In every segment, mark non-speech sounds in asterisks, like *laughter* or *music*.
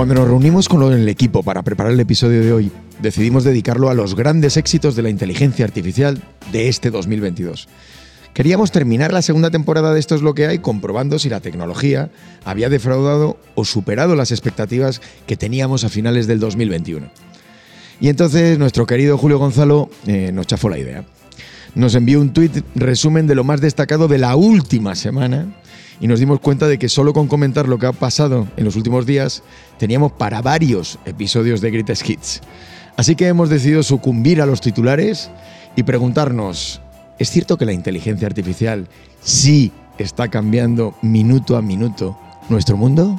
Cuando nos reunimos con el equipo para preparar el episodio de hoy, decidimos dedicarlo a los grandes éxitos de la inteligencia artificial de este 2022. Queríamos terminar la segunda temporada de Esto es lo que hay comprobando si la tecnología había defraudado o superado las expectativas que teníamos a finales del 2021. Y entonces nuestro querido Julio Gonzalo eh, nos chafó la idea. Nos envió un tuit resumen de lo más destacado de la última semana y nos dimos cuenta de que solo con comentar lo que ha pasado en los últimos días teníamos para varios episodios de Greatest Hits. Así que hemos decidido sucumbir a los titulares y preguntarnos, ¿es cierto que la inteligencia artificial sí está cambiando minuto a minuto nuestro mundo?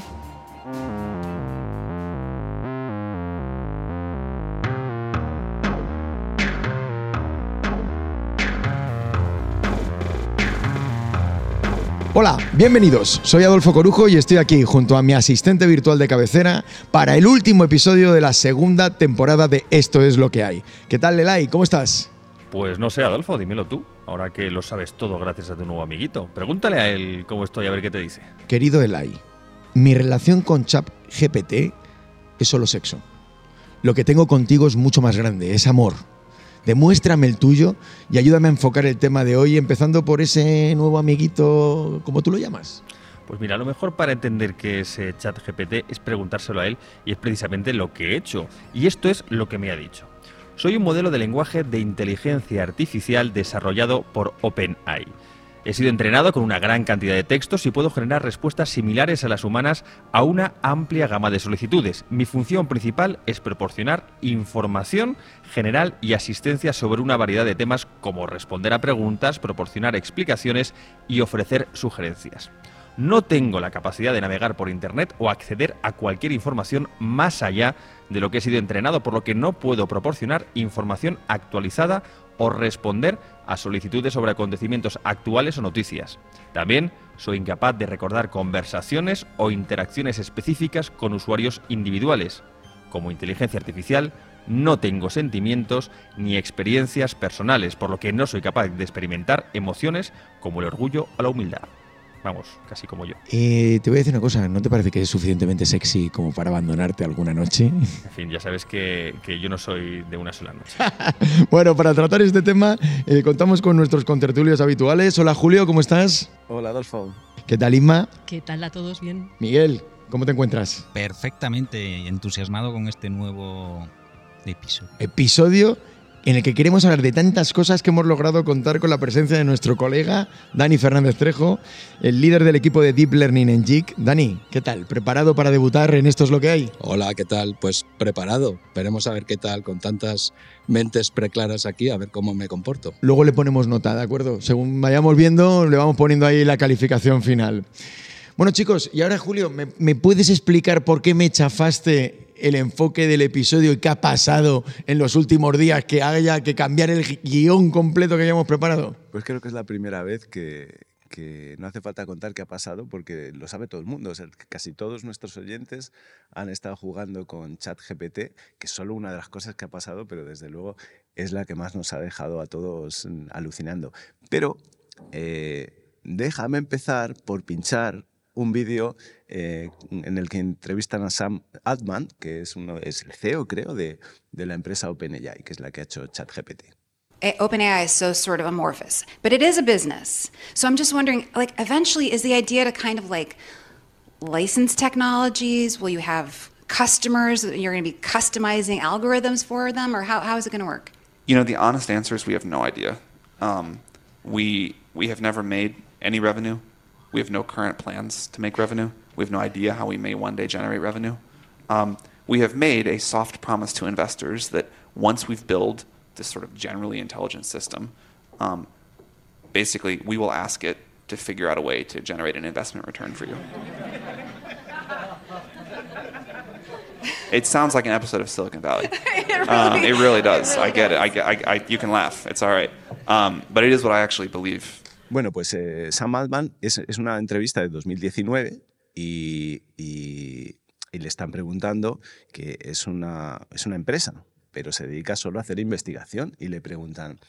Hola, bienvenidos. Soy Adolfo Corujo y estoy aquí junto a mi asistente virtual de cabecera para el último episodio de la segunda temporada de Esto es lo que hay. ¿Qué tal, Lelai? ¿Cómo estás? Pues no sé, Adolfo, dímelo tú, ahora que lo sabes todo gracias a tu nuevo amiguito. Pregúntale a él cómo estoy, a ver qué te dice. Querido Elai, mi relación con ChatGPT es solo sexo. Lo que tengo contigo es mucho más grande, es amor. Demuéstrame el tuyo y ayúdame a enfocar el tema de hoy, empezando por ese nuevo amiguito, como tú lo llamas. Pues mira, lo mejor para entender que es chat GPT es preguntárselo a él y es precisamente lo que he hecho. Y esto es lo que me ha dicho. Soy un modelo de lenguaje de inteligencia artificial desarrollado por OpenAI. He sido entrenado con una gran cantidad de textos y puedo generar respuestas similares a las humanas a una amplia gama de solicitudes. Mi función principal es proporcionar información general y asistencia sobre una variedad de temas como responder a preguntas, proporcionar explicaciones y ofrecer sugerencias. No tengo la capacidad de navegar por Internet o acceder a cualquier información más allá de lo que he sido entrenado, por lo que no puedo proporcionar información actualizada o responder a solicitudes sobre acontecimientos actuales o noticias. También soy incapaz de recordar conversaciones o interacciones específicas con usuarios individuales. Como inteligencia artificial, no tengo sentimientos ni experiencias personales, por lo que no soy capaz de experimentar emociones como el orgullo o la humildad. Vamos, casi como yo. Eh, te voy a decir una cosa, ¿no te parece que es suficientemente sexy como para abandonarte alguna noche? *laughs* En fin, ya sabes que, que yo no soy de una sola noche. *laughs* bueno, para tratar este tema eh, contamos con nuestros contertulios habituales. Hola Julio, ¿cómo estás? Hola Adolfo. ¿Qué tal Isma? ¿Qué tal a todos? Bien. Miguel, ¿cómo te encuentras? Perfectamente entusiasmado con este nuevo episodio. Episodio en el que queremos hablar de tantas cosas que hemos logrado contar con la presencia de nuestro colega Dani Fernández Trejo, el líder del equipo de Deep Learning en JIC. Dani, ¿qué tal? ¿Preparado para debutar en Esto es lo que hay? Hola, ¿qué tal? Pues preparado. Veremos a ver qué tal con tantas mentes preclaras aquí, a ver cómo me comporto. Luego le ponemos nota, ¿de acuerdo? Según vayamos viendo, le vamos poniendo ahí la calificación final. Bueno, chicos, y ahora, Julio, ¿me, me puedes explicar por qué me chafaste el enfoque del episodio y qué ha pasado en los últimos días que haya que cambiar el guion completo que hayamos preparado? Pues creo que es la primera vez que, no hace falta contar qué ha pasado porque lo sabe todo el mundo. Casi todos nuestros oyentes han estado jugando con ChatGPT, que es solo una de las cosas que ha pasado, pero desde luego es la que más nos ha dejado a todos alucinando. Pero eh, déjame empezar por pinchar un vídeo eh, en el que entrevistan a Sam Altman, que es, uno, es el CEO, creo, de, de la empresa OpenAI, que es la que ha hecho ChatGPT. OpenAI is so sort of amorphous, but it is a business. So I'm just wondering, like, eventually, is the idea to kind of like license technologies? Will you have customers that you're going to be customizing algorithms for them, or how, how is it going to work? You know, the honest answer is we have no idea. Um, we we have never made any revenue. We have no current plans to make revenue. We have no idea how we may one day generate revenue. Um, we have made a soft promise to investors that once we've built this sort of generally intelligent system, um, basically we will ask it to figure out a way to generate an investment return for you. It sounds like an episode of Silicon Valley. *laughs* it, really, Um, it really does. it I get it. I, I, I, you can laugh. It's all right. Um, but it is what I actually believe. Bueno, pues eh, Sam Altman es, una entrevista de 2019 y, y- y le están preguntando que es una, es una empresa, pero se dedica solo a hacer investigación y le preguntan,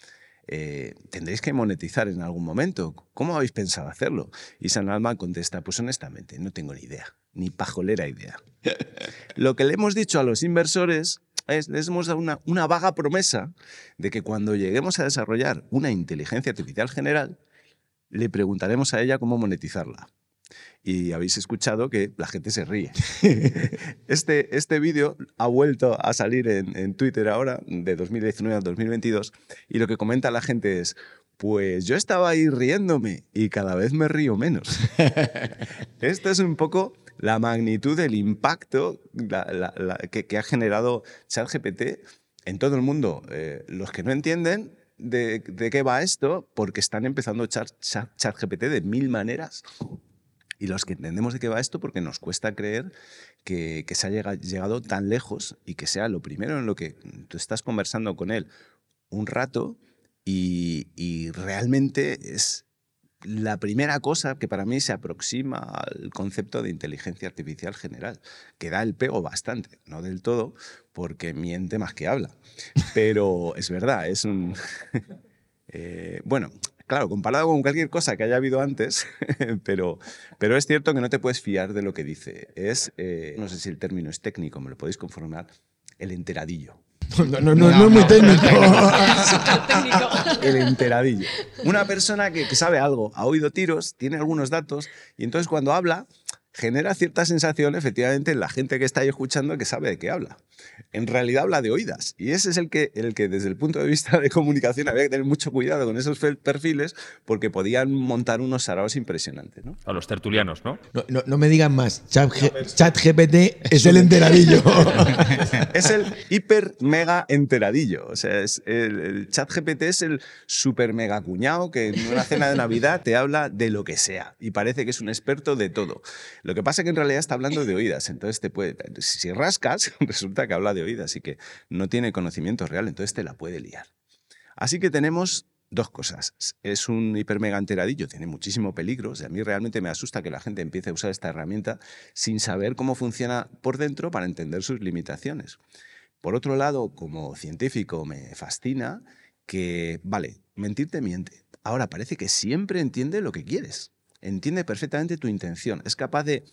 eh, ¿tendréis que monetizar en algún momento? ¿Cómo habéis pensado hacerlo? Y Sam Altman contesta, pues honestamente, no tengo ni idea. Ni pajolera idea. Lo que le hemos dicho a los inversores es, les hemos dado una, una vaga promesa de que cuando lleguemos a desarrollar una inteligencia artificial general, le preguntaremos a ella cómo monetizarla. Y habéis escuchado que la gente se ríe. *laughs* Este, este vídeo ha vuelto a salir en, en Twitter ahora, de 2019 a 2022, y lo que comenta la gente es, pues yo estaba ahí riéndome y cada vez me río menos. *laughs* Esto es un poco la magnitud del impacto la- la- la- que, que ha generado ChatGPT en todo el mundo. Eh, los que no entienden de, qué va esto, porque están empezando Chat- Chat- ChatGPT de mil maneras. Y los que entendemos de qué va esto, porque nos cuesta creer que, se ha llega- llegado tan lejos y que sea lo primero en lo que tú estás conversando con él un rato y realmente es la primera cosa que para mí se aproxima al concepto de inteligencia artificial general, que da el pego bastante, no del todo, porque miente más que habla. Pero es verdad, es un... *laughs* Eh, bueno, claro, comparado con cualquier cosa que haya habido antes, *laughs* pero, pero es cierto que no te puedes fiar de lo que dice. Es, eh, no sé si el término es técnico, me lo podéis conformar, el enteradillo. No, no, no, no es muy técnico. El enteradillo. Una persona que, que sabe algo, ha oído tiros, tiene algunos datos, y entonces cuando habla, genera cierta sensación, efectivamente, en la gente que está ahí escuchando que sabe de qué habla. En realidad habla de oídas. Y ese es el que, el que desde el punto de vista de comunicación, había que tener mucho cuidado con esos perfiles, porque podían montar unos saraos impresionantes. ¿no? A los tertulianos, ¿no? No, no- no me digan más. Chat, Chat GPT es el enteradillo. *laughs* es el hiper mega enteradillo. O sea, es el, el chat GPT es el super mega cuñado que en una cena de Navidad te habla de lo que sea y parece que es un experto de todo. Lo que pasa es que en realidad está hablando de *laughs* oídas. Entonces te puede. Si rascas, *laughs* resulta que habla de oídas y que no tiene conocimiento real, entonces te la puede liar. Así que tenemos dos cosas. Es un hiper mega enteradillo, tiene muchísimo peligro. O sea, a mí realmente me asusta que la gente empiece a usar esta herramienta sin saber cómo funciona por dentro para entender sus limitaciones. Por otro lado, como científico, me fascina que, vale, mentir te miente. Ahora parece que siempre entiende lo que quieres. Entiende perfectamente tu intención. Es capaz de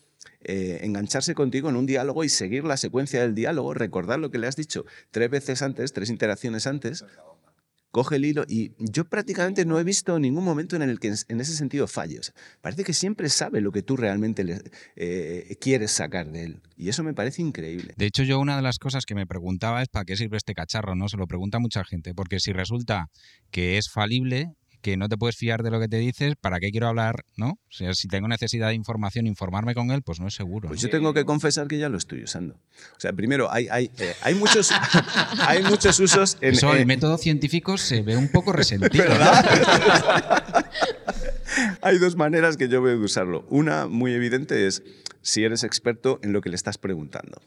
eh, engancharse contigo en un diálogo y seguir la secuencia del diálogo, recordar lo que le has dicho tres veces antes, tres interacciones antes. Coge el hilo y yo prácticamente no he visto ningún momento en el que en ese sentido falle. O sea, parece que siempre sabe lo que tú realmente le- eh, quieres sacar de él. Y eso me parece increíble. De hecho, yo una de las cosas que me preguntaba es para qué sirve este cacharro, ¿no? Se lo pregunta mucha gente, porque si resulta que es falible, que no te puedes fiar de lo que te dices, ¿para qué quiero hablar, no? O sea, si tengo necesidad de información, informarme con él, pues no es seguro. Pues ¿no? yo tengo que confesar que ya lo estoy usando. O sea, primero, hay, hay, eh, hay, muchos, *laughs* hay muchos usos en... Eso, el en- método científico se ve un poco resentido. *laughs* Hay dos maneras que yo veo de usarlo. Una muy evidente es si eres experto en lo que le estás preguntando.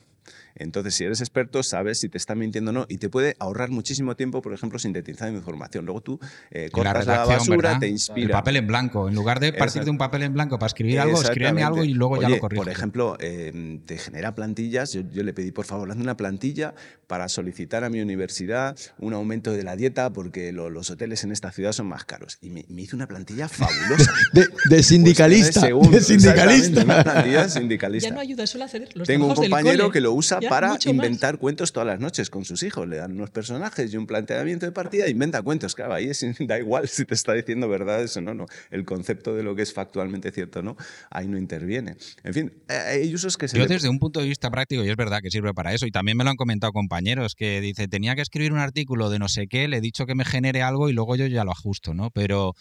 Entonces, si eres experto, sabes si te está mintiendo o no y te puede ahorrar muchísimo tiempo, por ejemplo, sintetizando información. Luego tú eh, cortas la, redacción, basura, ¿verdad? te El inspira. papel en blanco. En lugar de partir de un papel en blanco para escribir algo, escríbeme algo y luego ya lo corrijo. Por ejemplo, eh, te genera plantillas. Yo, yo le pedí, por favor, hazme una plantilla para solicitar a mi universidad un aumento de la dieta porque lo- los hoteles en esta ciudad son más caros. Y me, me hizo una plantilla fabulosa. *laughs* De, de sindicalista. De segundos, sindicalista. Una plantilla sindicalista. Ya no ayuda, suele hacer los Tengo un del compañero cole. que lo usa Ya, para más. inventar cuentos todas las noches con sus hijos. Le dan unos personajes y un planteamiento de partida e inventa cuentos. Claro, ahí es- *laughs* da igual si te está diciendo verdades o no, no. El concepto de lo que es factualmente cierto o no, ahí no interviene. En fin, eh, hay usos que se Yo le- desde un punto de vista práctico, y es verdad que sirve para eso, y también me lo han comentado compañeros, que dice, tenía que escribir un artículo de no sé qué, le he dicho que me genere algo y luego yo ya lo ajusto, ¿no? Pero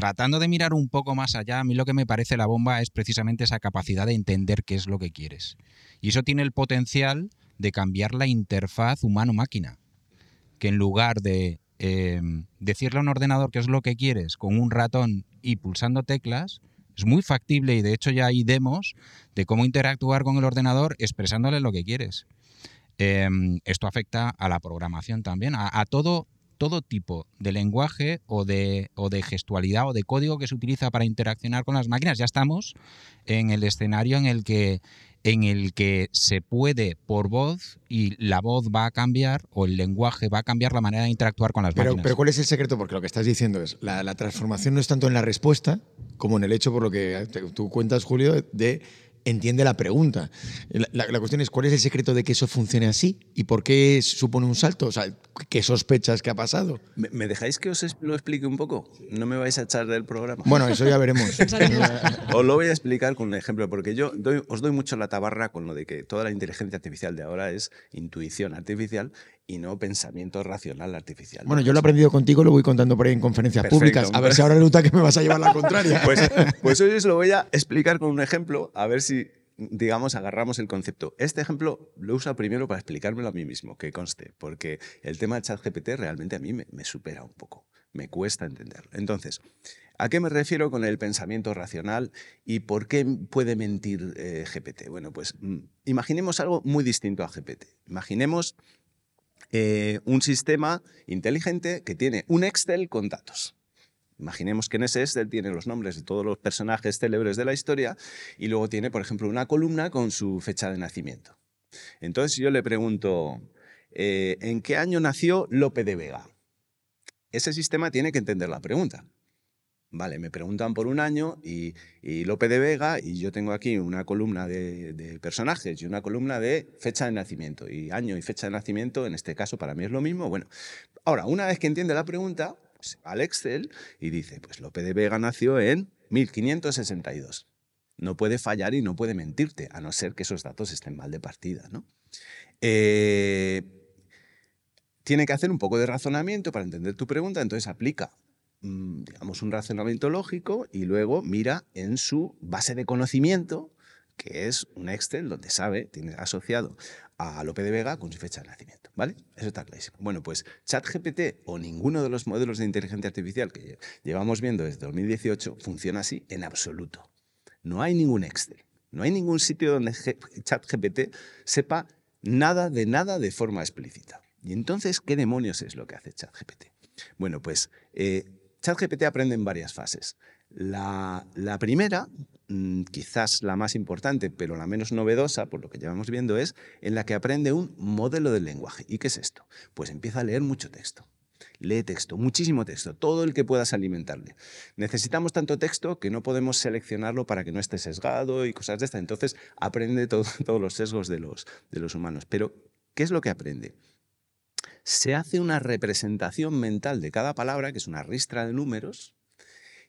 tratando de mirar un poco más allá, a mí lo que me parece la bomba es precisamente esa capacidad de entender qué es lo que quieres. Y eso tiene el potencial de cambiar la interfaz humano-máquina. Que en lugar de eh, decirle a un ordenador qué es lo que quieres con un ratón y pulsando teclas, es muy factible y de hecho ya hay demos de cómo interactuar con el ordenador expresándole lo que quieres. Eh, esto afecta a la programación también, a todo, todo tipo de lenguaje o de, o de gestualidad o de código que se utiliza para interaccionar con las máquinas. Ya estamos en el escenario en el que en el que se puede por voz y la voz va a cambiar o el lenguaje va a cambiar la manera de interactuar con las Pero, máquinas. pero ¿cuál es el secreto? Porque lo que estás diciendo es, la, la transformación no es tanto en la respuesta como en el hecho, por lo que tú cuentas, Julio, de entiende la pregunta. La, la- la cuestión es cuál es el secreto de que eso funcione así y por qué supone un salto. O sea, ¿qué sospechas que ha pasado? ¿Me, me dejáis que os lo explique un poco? ¿No me vais a echar del programa? Bueno, eso ya veremos. *laughs* *laughs* Os lo voy a explicar con un ejemplo, porque yo doy- os doy mucho la tabarra con lo de que toda la inteligencia artificial de ahora es intuición artificial y no pensamiento racional artificial. Bueno, yo lo he aprendido contigo, lo voy contando por ahí en conferencias Perfecto. públicas. A ver si ahora resulta que me vas a llevar la *laughs* contraria. Pues, pues hoy os lo voy a explicar con un ejemplo, a ver si, digamos, agarramos el concepto. Este ejemplo lo uso primero para explicármelo a mí mismo, que conste, porque el tema del chat GPT realmente a mí me, me supera un poco, me cuesta entenderlo. Entonces, ¿a qué me refiero con el pensamiento racional y por qué puede mentir eh, GPT? Bueno, pues mm, imaginemos algo muy distinto a GPT. Imaginemos eh, un sistema inteligente que tiene un Excel con datos. Imaginemos que en ese Excel tiene los nombres de todos los personajes célebres de la historia y luego tiene, por ejemplo, una columna con su fecha de nacimiento. Entonces yo le pregunto, eh, ¿en qué año nació Lope de Vega? Ese sistema tiene que entender la pregunta. Vale, me preguntan por un año y, y Lope de Vega y yo tengo aquí una columna de, personajes y una columna de fecha de nacimiento. Y año y fecha de nacimiento, en este caso, para mí es lo mismo. Bueno, ahora, una vez que entiende la pregunta, se va al Excel y dice, pues Lope de Vega nació en 1562. No puede fallar y no puede mentirte, a no ser que esos datos estén mal de partida, ¿no? Eh, tiene que hacer un poco de razonamiento para entender tu pregunta, entonces aplica, digamos, un razonamiento lógico y luego mira en su base de conocimiento, que es un Excel donde sabe, tiene asociado a Lope de Vega con su fecha de nacimiento, ¿vale? Eso está clarísimo. Bueno, pues ChatGPT o ninguno de los modelos de inteligencia artificial que lle- llevamos viendo desde 2018 funciona así en absoluto. No hay ningún Excel, no hay ningún sitio donde ChatGPT sepa nada de nada de forma explícita. Y entonces, ¿qué demonios es lo que hace ChatGPT? Bueno, pues eh, ChatGPT aprende en varias fases. La, primera, mm, quizás la más importante, pero la menos novedosa, por lo que llevamos viendo, es en la que aprende un modelo del lenguaje. ¿Y qué es esto? Pues empieza a leer mucho texto. Lee texto, muchísimo texto, todo el que puedas alimentarle. Necesitamos tanto texto que no podemos seleccionarlo para que no esté sesgado y cosas de estas. Entonces aprende todo- *laughs* todos los sesgos de los humanos. Pero, ¿qué es lo que aprende? Se hace una representación mental de cada palabra, que es una ristra de números,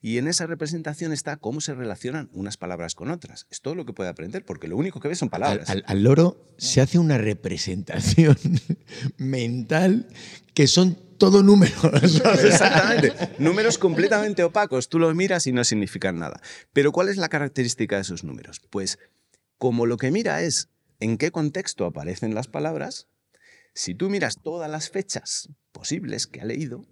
y en esa representación está cómo se relacionan unas palabras con otras. Es todo lo que puede aprender, porque lo único que ve son Al, palabras. al- al loro se hace una representación *laughs* mental que son todo números. *laughs* Exactamente. Números completamente opacos. Tú los miras y no significan nada. Pero ¿cuál es la característica de esos números? Pues como lo que mira es en qué contexto aparecen las palabras, si tú miras todas las fechas posibles que ha leído,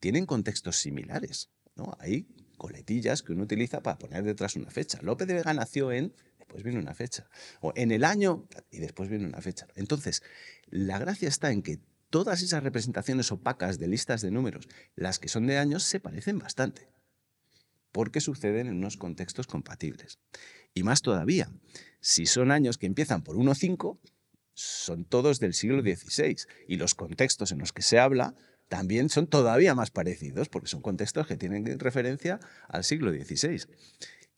tienen contextos similares. ¿no? Hay coletillas que uno utiliza para poner detrás una fecha. Lope de Vega nació en, después viene una fecha. O en el año, y después viene una fecha. Entonces, la gracia está en que todas esas representaciones opacas de listas de números, las que son de años, se parecen bastante, porque suceden en unos contextos compatibles. Y más todavía, si son años que empiezan por 1 o 5, son todos del siglo XVI, y los contextos en los que se habla también son todavía más parecidos, porque son contextos que tienen referencia al siglo XVI.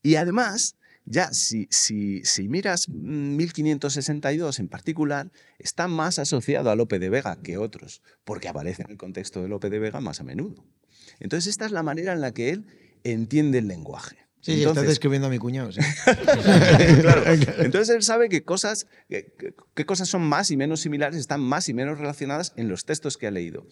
Y además, ya si, si, si miras mm, 1562 en particular, está más asociado a Lope de Vega que otros, porque aparece en el contexto de Lope de Vega más a menudo. Entonces, esta es la manera en la que él entiende el lenguaje. Sí, sí, estás Entonces, describiendo a mi cuñado. sí. *laughs* *laughs* claro. Entonces él sabe que cosas, qué cosas son más y menos similares, están más y menos relacionadas en los textos que ha leído.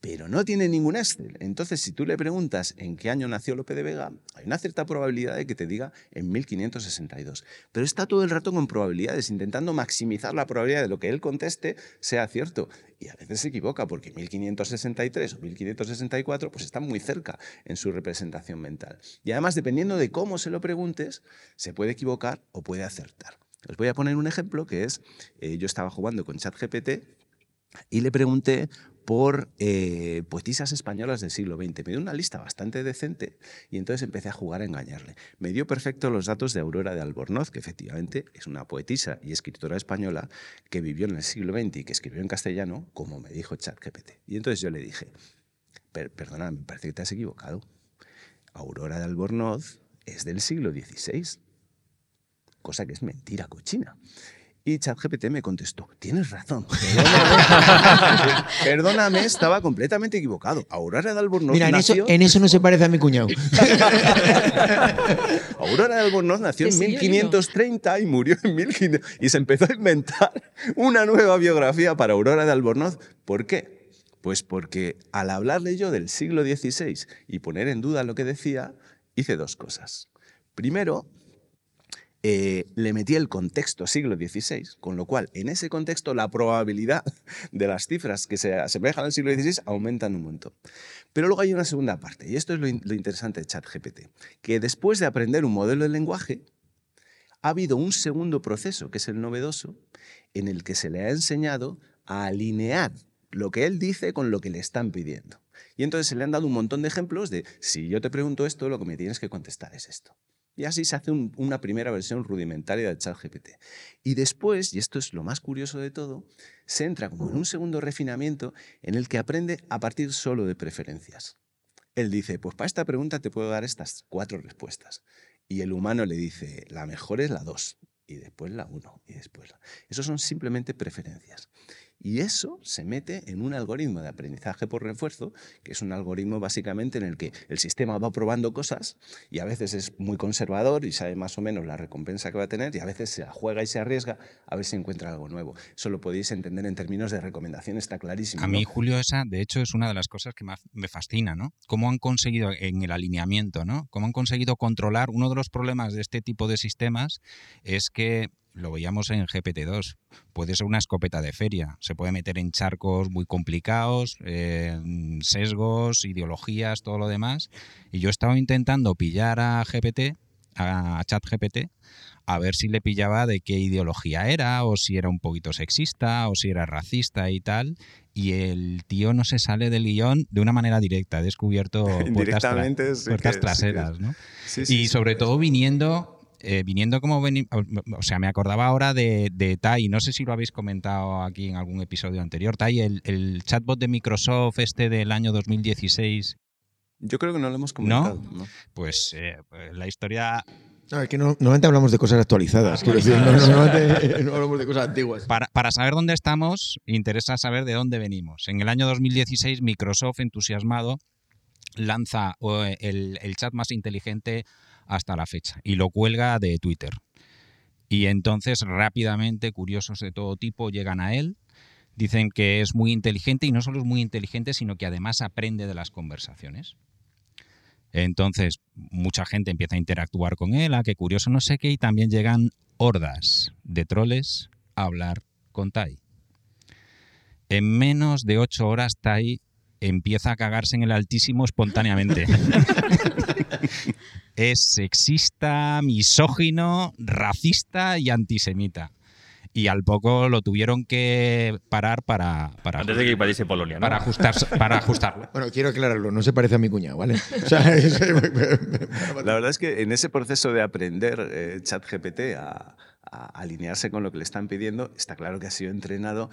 Pero no tiene ningún Excel. Entonces, si tú le preguntas en qué año nació Lope de Vega, hay una cierta probabilidad de que te diga en 1562. Pero está todo el rato con probabilidades, intentando maximizar la probabilidad de lo que él conteste sea cierto. Y a veces se equivoca, porque 1563 o 1564 pues están muy cerca en su representación mental. Y además, dependiendo de cómo se lo preguntes, se puede equivocar o puede acertar. Os voy a poner un ejemplo que es, eh, yo estaba jugando con ChatGPT y le pregunté por eh, poetisas españolas del siglo XX. Me dio una lista bastante decente y entonces empecé a jugar a engañarle. Me dio perfecto los datos de Aurora de Albornoz, que efectivamente es una poetisa y escritora española que vivió en el siglo XX y que escribió en castellano, como me dijo ChatGPT. Y entonces yo le dije, "Per- perdona, me parece que te has equivocado. Aurora de Albornoz es del siglo XVI. cosa que es mentira cochina. Y ChatGPT me contestó, tienes razón. Perdóname, *laughs* perdóname, estaba completamente equivocado. Aurora de Albornoz Mira, en eso, nació... en eso no se parece a mi cuñado. *laughs* Aurora de Albornoz nació en sí, oigo. 1530 y murió en 1500. Y se empezó a inventar una nueva biografía para Aurora de Albornoz. ¿Por qué? Pues porque al hablarle yo del siglo XVI y poner en duda lo que decía, hice dos cosas. Primero, eh, le metí el contexto siglo XVI, con lo cual en ese contexto la probabilidad *laughs* de las cifras que se asemejan al siglo XVI aumentan un montón. Pero luego hay una segunda parte, y esto es lo, lo interesante de ChatGPT, que después de aprender un modelo de lenguaje, ha habido un segundo proceso, que es el novedoso, en el que se le ha enseñado a alinear lo que él dice con lo que le están pidiendo. Y entonces se le han dado un montón de ejemplos de, si yo te pregunto esto, lo que me tienes que contestar es esto. Y así se hace un- una primera versión rudimentaria de ChatGPT. Y después, y esto es lo más curioso de todo, se entra como en un segundo refinamiento en el que aprende a partir solo de preferencias. Él dice, pues para esta pregunta te puedo dar estas cuatro respuestas. Y el humano le dice, la mejor es la 2, y después la 1, y después la... Eso son simplemente preferencias. Y eso se mete en un algoritmo de aprendizaje por refuerzo, que es un algoritmo básicamente en el que el sistema va probando cosas y a veces es muy conservador y sabe más o menos la recompensa que va a tener y a veces se juega y se arriesga a ver si encuentra algo nuevo. Eso lo podéis entender en términos de recomendación, está clarísimo. A ¿no? mí, Julio, esa, de hecho, es una de las cosas que más me fascina, ¿no? Cómo han conseguido en el alineamiento, ¿no? Cómo han conseguido controlar. Uno de los problemas de este tipo de sistemas es que lo veíamos en GPT-2. Puede ser una escopeta de feria. Se puede meter en charcos muy complicados, eh, sesgos, ideologías, todo lo demás. Y yo he estado intentando pillar a GPT, a ChatGPT, a ver si le pillaba de qué ideología era, o si era un poquito sexista, o si era racista y tal. Y el tío no se sale del guion de una manera directa. He descubierto *laughs* puertas, tra- puertas sí traseras, que- ¿no? Sí, sí, y sobre todo viniendo eh, viniendo como veni- o sea me acordaba ahora de, de Tai no sé si lo habéis comentado aquí en algún episodio anterior Tai el, el chatbot de Microsoft este del año 2016 Yo creo que no lo hemos comentado. ¿no? pues eh, pues la historia No, es que no- normalmente hablamos de cosas actualizadas. Quiero decir, no, no, normalmente no hablamos de cosas antiguas. Para, para saber dónde estamos, interesa saber de dónde venimos. En el año 2016, Microsoft, entusiasmado, lanza eh, el, el chat más inteligente hasta la fecha y lo cuelga de Twitter. Y entonces rápidamente curiosos de todo tipo llegan a él, dicen que es muy inteligente y no solo es muy inteligente, sino que además aprende de las conversaciones. Entonces, mucha gente empieza a interactuar con él, a que curioso no sé qué, y también llegan hordas de troles a hablar con Tai. En menos de ocho horas, Tai empieza a cagarse en el altísimo espontáneamente. *laughs* es sexista, misógino, racista y antisemita. Y al poco lo tuvieron que parar para, para, Antes de que invadiese Polonia, ¿no? para, ajustarse- para ajustarlo. *laughs* Bueno, quiero aclararlo, no se parece a mi cuñado, ¿vale? O sea, *laughs* es- *laughs* La verdad es que en ese proceso de aprender eh, ChatGPT a, a alinearse con lo que le están pidiendo, está claro que ha sido entrenado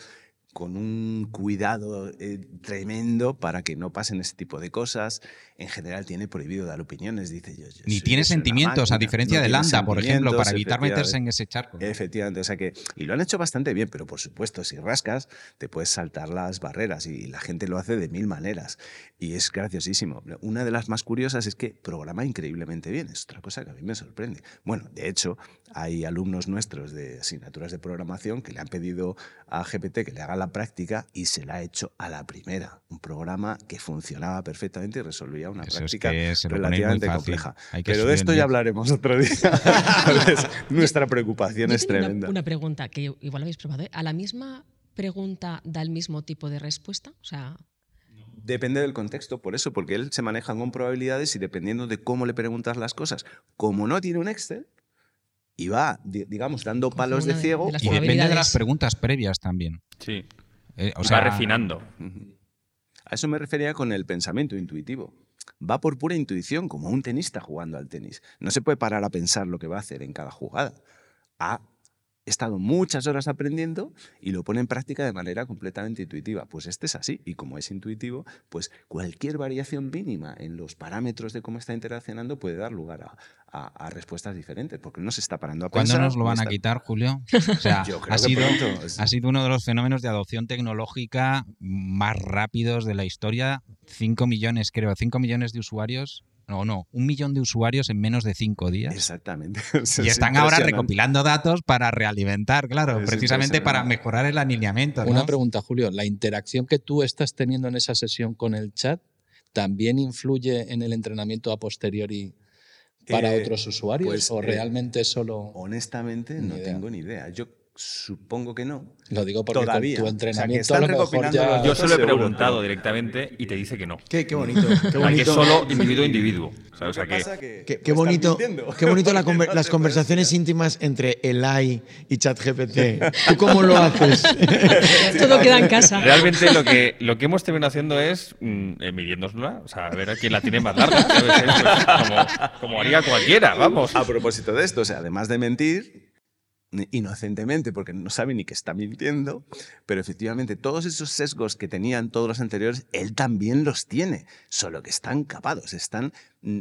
con un cuidado eh, tremendo para que no pasen ese tipo de cosas. En general tiene prohibido dar opiniones, dice yo. yo Ni tiene sentimientos, a diferencia no de Landa, por ejemplo, para evitar meterse en ese charco. Efectivamente, o sea que, y lo han hecho bastante bien, pero por supuesto, si rascas, te puedes saltar las barreras y la gente lo hace de mil maneras. Y es graciosísimo. Una de las más curiosas es que programa increíblemente bien, es otra cosa que a mí me sorprende. Bueno, de hecho, hay alumnos nuestros de asignaturas de programación que le han pedido a GPT que le haga la práctica y se la ha hecho a la primera. Un programa que funcionaba perfectamente y resolvía una Eso es práctica que relativamente compleja. Pero de esto ya hablaremos otro día. *laughs* Nuestra preocupación Yo es una- tremenda. Una, pregunta que igual habéis probado. ¿eh? ¿A la misma pregunta da el mismo tipo de respuesta? O sea, Depende del contexto, por eso, porque él se maneja con probabilidades y dependiendo de cómo le preguntas las cosas, como no tiene un Excel, y va, di- digamos, dando palos de ciego. de Y depende de las preguntas previas también. Sí. Eh, o sea, va refinando. A eso me refería con el pensamiento intuitivo. Va por pura intuición, como un tenista jugando al tenis. No se puede parar a pensar lo que va a hacer en cada jugada. A estado muchas horas aprendiendo y lo pone en práctica de manera completamente intuitiva. Pues este es así y como es intuitivo, pues cualquier variación mínima en los parámetros de cómo está interaccionando puede dar lugar a, a- a respuestas diferentes, porque no se está parando a ¿Cuándo pensar. nos lo van a quitar, Julio? O sea, *laughs* Yo creo ha que sido, pronto. Ha sido uno de los fenómenos de adopción tecnológica más rápidos de la historia. 5 millones, creo, 5 millones de usuarios. No, no, un millón de usuarios en menos de 5 días. Exactamente. *laughs* Y están ahora recopilando datos para realimentar, claro, Es precisamente para mejorar el alineamiento. ¿no? Una pregunta, Julio. ¿La interacción que tú estás teniendo en esa sesión con el chat también influye en el entrenamiento a posteriori para Eh, otros usuarios? pues, ¿O eh, realmente solo.? Honestamente, no idea. tengo ni idea. Yo supongo que no. Lo digo porque Todavía. con O tu sea, que entrenamiento están a lo mejor recopilando ya. los Yo se lo he Seguro. preguntado directamente y te dice que no. Qué, qué bonito, qué O sea, que solo individuo a individuo. O sea, o sea, ¿Qué que Qué, bonito, qué bonito la *laughs* conver- No las conversaciones íntimas entre el AI y ChatGPT. ¿Tú cómo lo haces? *laughs* Todo queda en casa. Realmente lo que, lo que hemos terminado haciendo es mm, eh, midiéndosla, o sea, a ver a quién la tiene más larga, ¿sabes? Como, como haría cualquiera, vamos. A propósito de esto, o sea, además de mentir inocentemente, porque no sabe ni que está mintiendo, pero efectivamente todos esos sesgos que tenían todos los anteriores, él también los tiene, solo que están capados, están,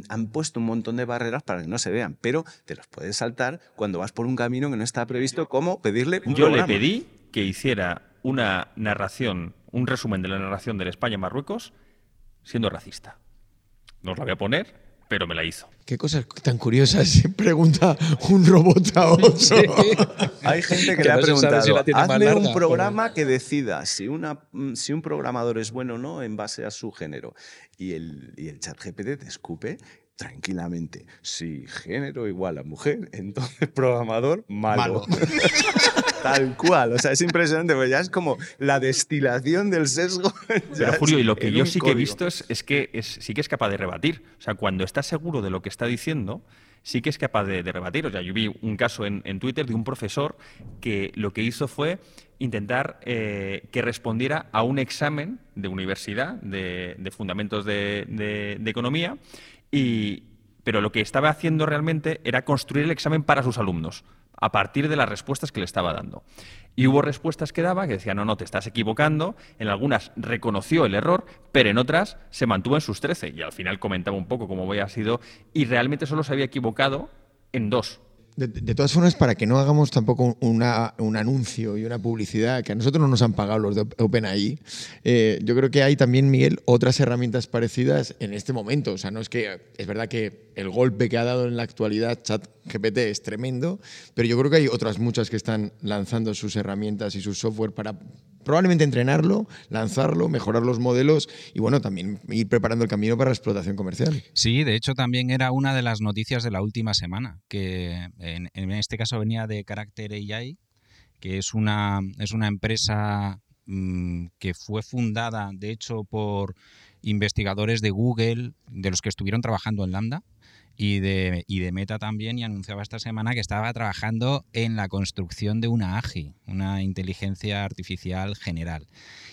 han puesto un montón de barreras para que no se vean, pero te los puedes saltar cuando vas por un camino que no está previsto, como pedirle un Yo le pedí que hiciera una narración, un resumen de la narración del España-Marruecos siendo racista. No os la voy a poner, pero me la hizo. ¿Qué cosas tan curiosas pregunta un robot a otro? *laughs* Hay gente que, Que le ha no preguntado, si la tiene más hazme larga, un pero- programa que decida si, una, mm, si un programador es bueno o no en base a su género. Y el, y el chat GPT te escupe tranquilamente. Si género igual a mujer, *laughs* entonces programador malo. *laughs* Tal cual. O sea, es impresionante, porque ya es como la destilación del sesgo. Pero Julio, y lo que yo sí que he visto es, es que es, sí que es capaz de rebatir. O sea, cuando está seguro de lo que está diciendo, sí que es capaz de, de rebatir. O sea, yo vi un caso en, en Twitter de un profesor que lo que hizo fue intentar eh, que respondiera a un examen de universidad de, de fundamentos de, de- de economía y pero lo que estaba haciendo realmente era construir el examen para sus alumnos a partir de las respuestas que le estaba dando. Y hubo respuestas que daba que decían, no, no, te estás equivocando. En algunas reconoció el error, pero en otras se mantuvo en sus 13. Y al final comentaba un poco cómo había sido. Y realmente solo se había equivocado en dos. De, todas formas, para que no hagamos tampoco una- un anuncio y una publicidad, que a nosotros no nos han pagado los de OpenAI, eh, yo creo que hay también, Miguel, otras herramientas parecidas en este momento. O sea, no es que es verdad que el golpe que ha dado en la actualidad ChatGPT es tremendo, pero yo creo que hay otras muchas que están lanzando sus herramientas y su software para probablemente entrenarlo, lanzarlo, mejorar los modelos y, bueno, también ir preparando el camino para la explotación comercial. Sí, de hecho también era una de las noticias de la última semana, que en, este caso venía de Character AI, que es una, es una empresa mm, que fue fundada, de hecho, por investigadores de Google, de los que estuvieron trabajando en Lambda, y de, y de Meta también, y anunciaba esta semana que estaba trabajando en la construcción de una AGI, una inteligencia artificial general.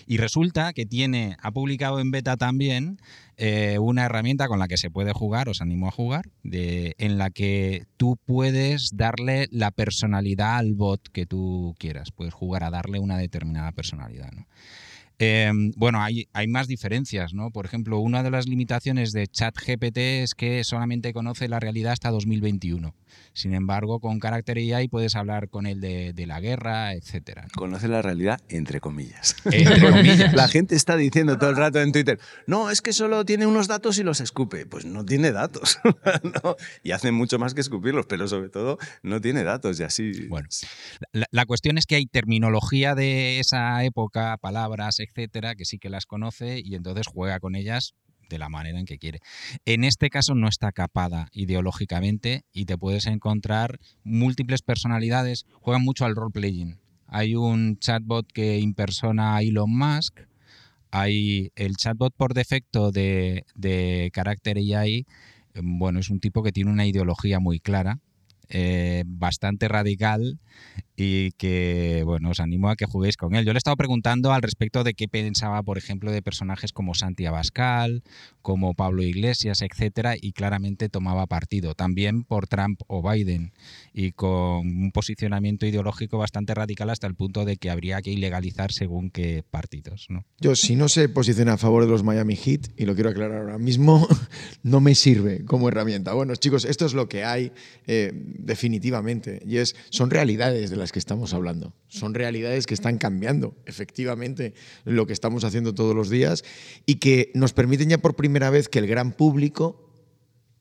Y resulta que tiene, ha publicado en beta también eh, una herramienta con la que se puede jugar, os animo a jugar, de, en la que tú puedes darle la personalidad al bot que tú quieras. Puedes jugar a darle una determinada personalidad. Eh, bueno, hay, hay más diferencias, ¿no? Por ejemplo, una de las limitaciones de ChatGPT es que solamente conoce la realidad hasta 2021. Sin embargo, con Character AI puedes hablar con él de, de la guerra, etcétera. ¿no? Conoce la realidad entre comillas. Entre comillas. La gente está diciendo todo el rato en Twitter, no, es que solo tiene unos datos y los escupe. Pues no tiene datos. *laughs* ¿no? Y hace mucho más que escupirlos, pero sobre todo no tiene datos y así. Bueno, La, la cuestión es que hay terminología de esa época, palabras, etcétera, que sí que las conoce y entonces juega con ellas de la manera en que quiere. En este caso no está capada ideológicamente y te puedes encontrar múltiples personalidades, juegan mucho al role-playing. Hay un chatbot que impersona a Elon Musk, hay el chatbot por defecto de, de Character AI, bueno, es un tipo que tiene una ideología muy clara, eh, bastante radical y que, bueno, os animo a que juguéis con él. Yo le he estado preguntando al respecto de qué pensaba, por ejemplo, de personajes como Santi Abascal, como Pablo Iglesias, etcétera, y claramente tomaba partido. También por Trump o Biden y con un posicionamiento ideológico bastante radical hasta el punto de que habría que ilegalizar según qué partidos. ¿no? Yo, si no se posiciona a favor de los Miami Heat, y lo quiero aclarar ahora mismo, *laughs* no me sirve como herramienta. Bueno, chicos, esto es lo que hay eh, definitivamente, y es, son realidades de las que estamos hablando. Son realidades que están cambiando, efectivamente, lo que estamos haciendo todos los días y que nos permiten ya por primera vez que el gran público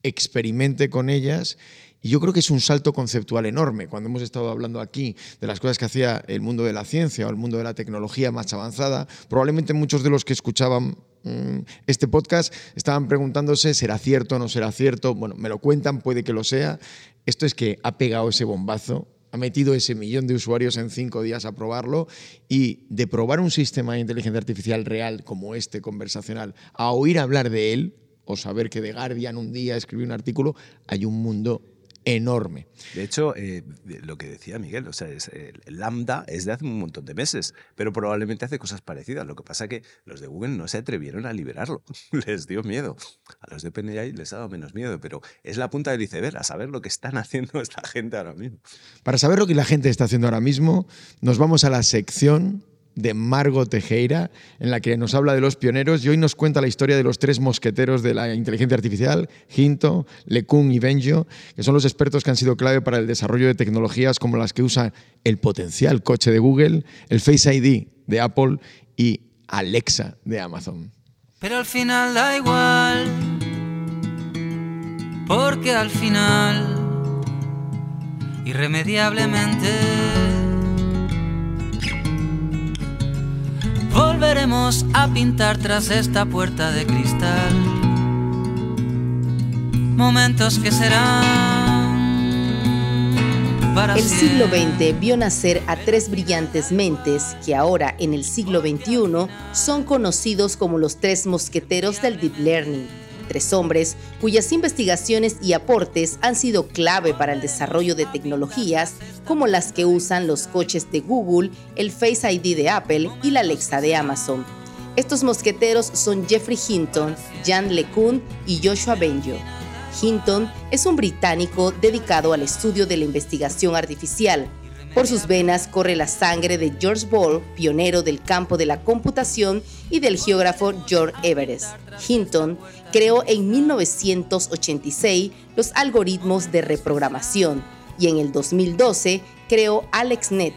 experimente con ellas y yo creo que es un salto conceptual enorme. Cuando hemos estado hablando aquí de las cosas que hacía el mundo de la ciencia o el mundo de la tecnología más avanzada, probablemente muchos de los que escuchaban mm, este podcast estaban preguntándose, ¿será cierto o no será cierto? Bueno, me lo cuentan, puede que lo sea. Esto es que ha pegado ese bombazo ha metido ese millón de usuarios en cinco días a probarlo y de probar un sistema de inteligencia artificial real como este conversacional a oír hablar de él o saber que The Guardian un día escribió un artículo, hay un mundo enorme. De hecho, eh, lo que decía Miguel, o sea, es, el Lambda es de hace un montón de meses, pero probablemente hace cosas parecidas. Lo que pasa es que los de Google no se atrevieron a liberarlo, *laughs* les dio miedo. A los de OpenAI les ha dado menos miedo, pero es la punta del iceberg, a saber lo que están *laughs* haciendo esta gente ahora mismo. Para saber lo que la gente está haciendo ahora mismo, nos vamos a la sección de Margot Tejera, en la que nos habla de los pioneros y hoy nos cuenta la historia de los tres mosqueteros de la inteligencia artificial, Hinto, LeCun y Benjo, que son los expertos que han sido clave para el desarrollo de tecnologías como las que usa el potencial coche de Google, el Face ID de Apple y Alexa de Amazon. Pero al final da igual, porque al final, irremediablemente, volveremos a pintar tras esta puerta de cristal. Momentos que serán para El siglo XX vio nacer a tres brillantes mentes que ahora en el siglo XXI son conocidos como los tres mosqueteros del Deep Learning tres hombres cuyas investigaciones y aportes han sido clave para el desarrollo de tecnologías como las que usan los coches de Google, el Face ID de Apple y la Alexa de Amazon. Estos mosqueteros son Jeffrey Hinton, Jan LeCun y Joshua Benjo. Hinton es un británico dedicado al estudio de la investigación artificial, por sus venas corre la sangre de George Ball, pionero del campo de la computación, y del geógrafo George Everest. Hinton creó en 1986 los algoritmos de reprogramación y en el 2012 creó AlexNet,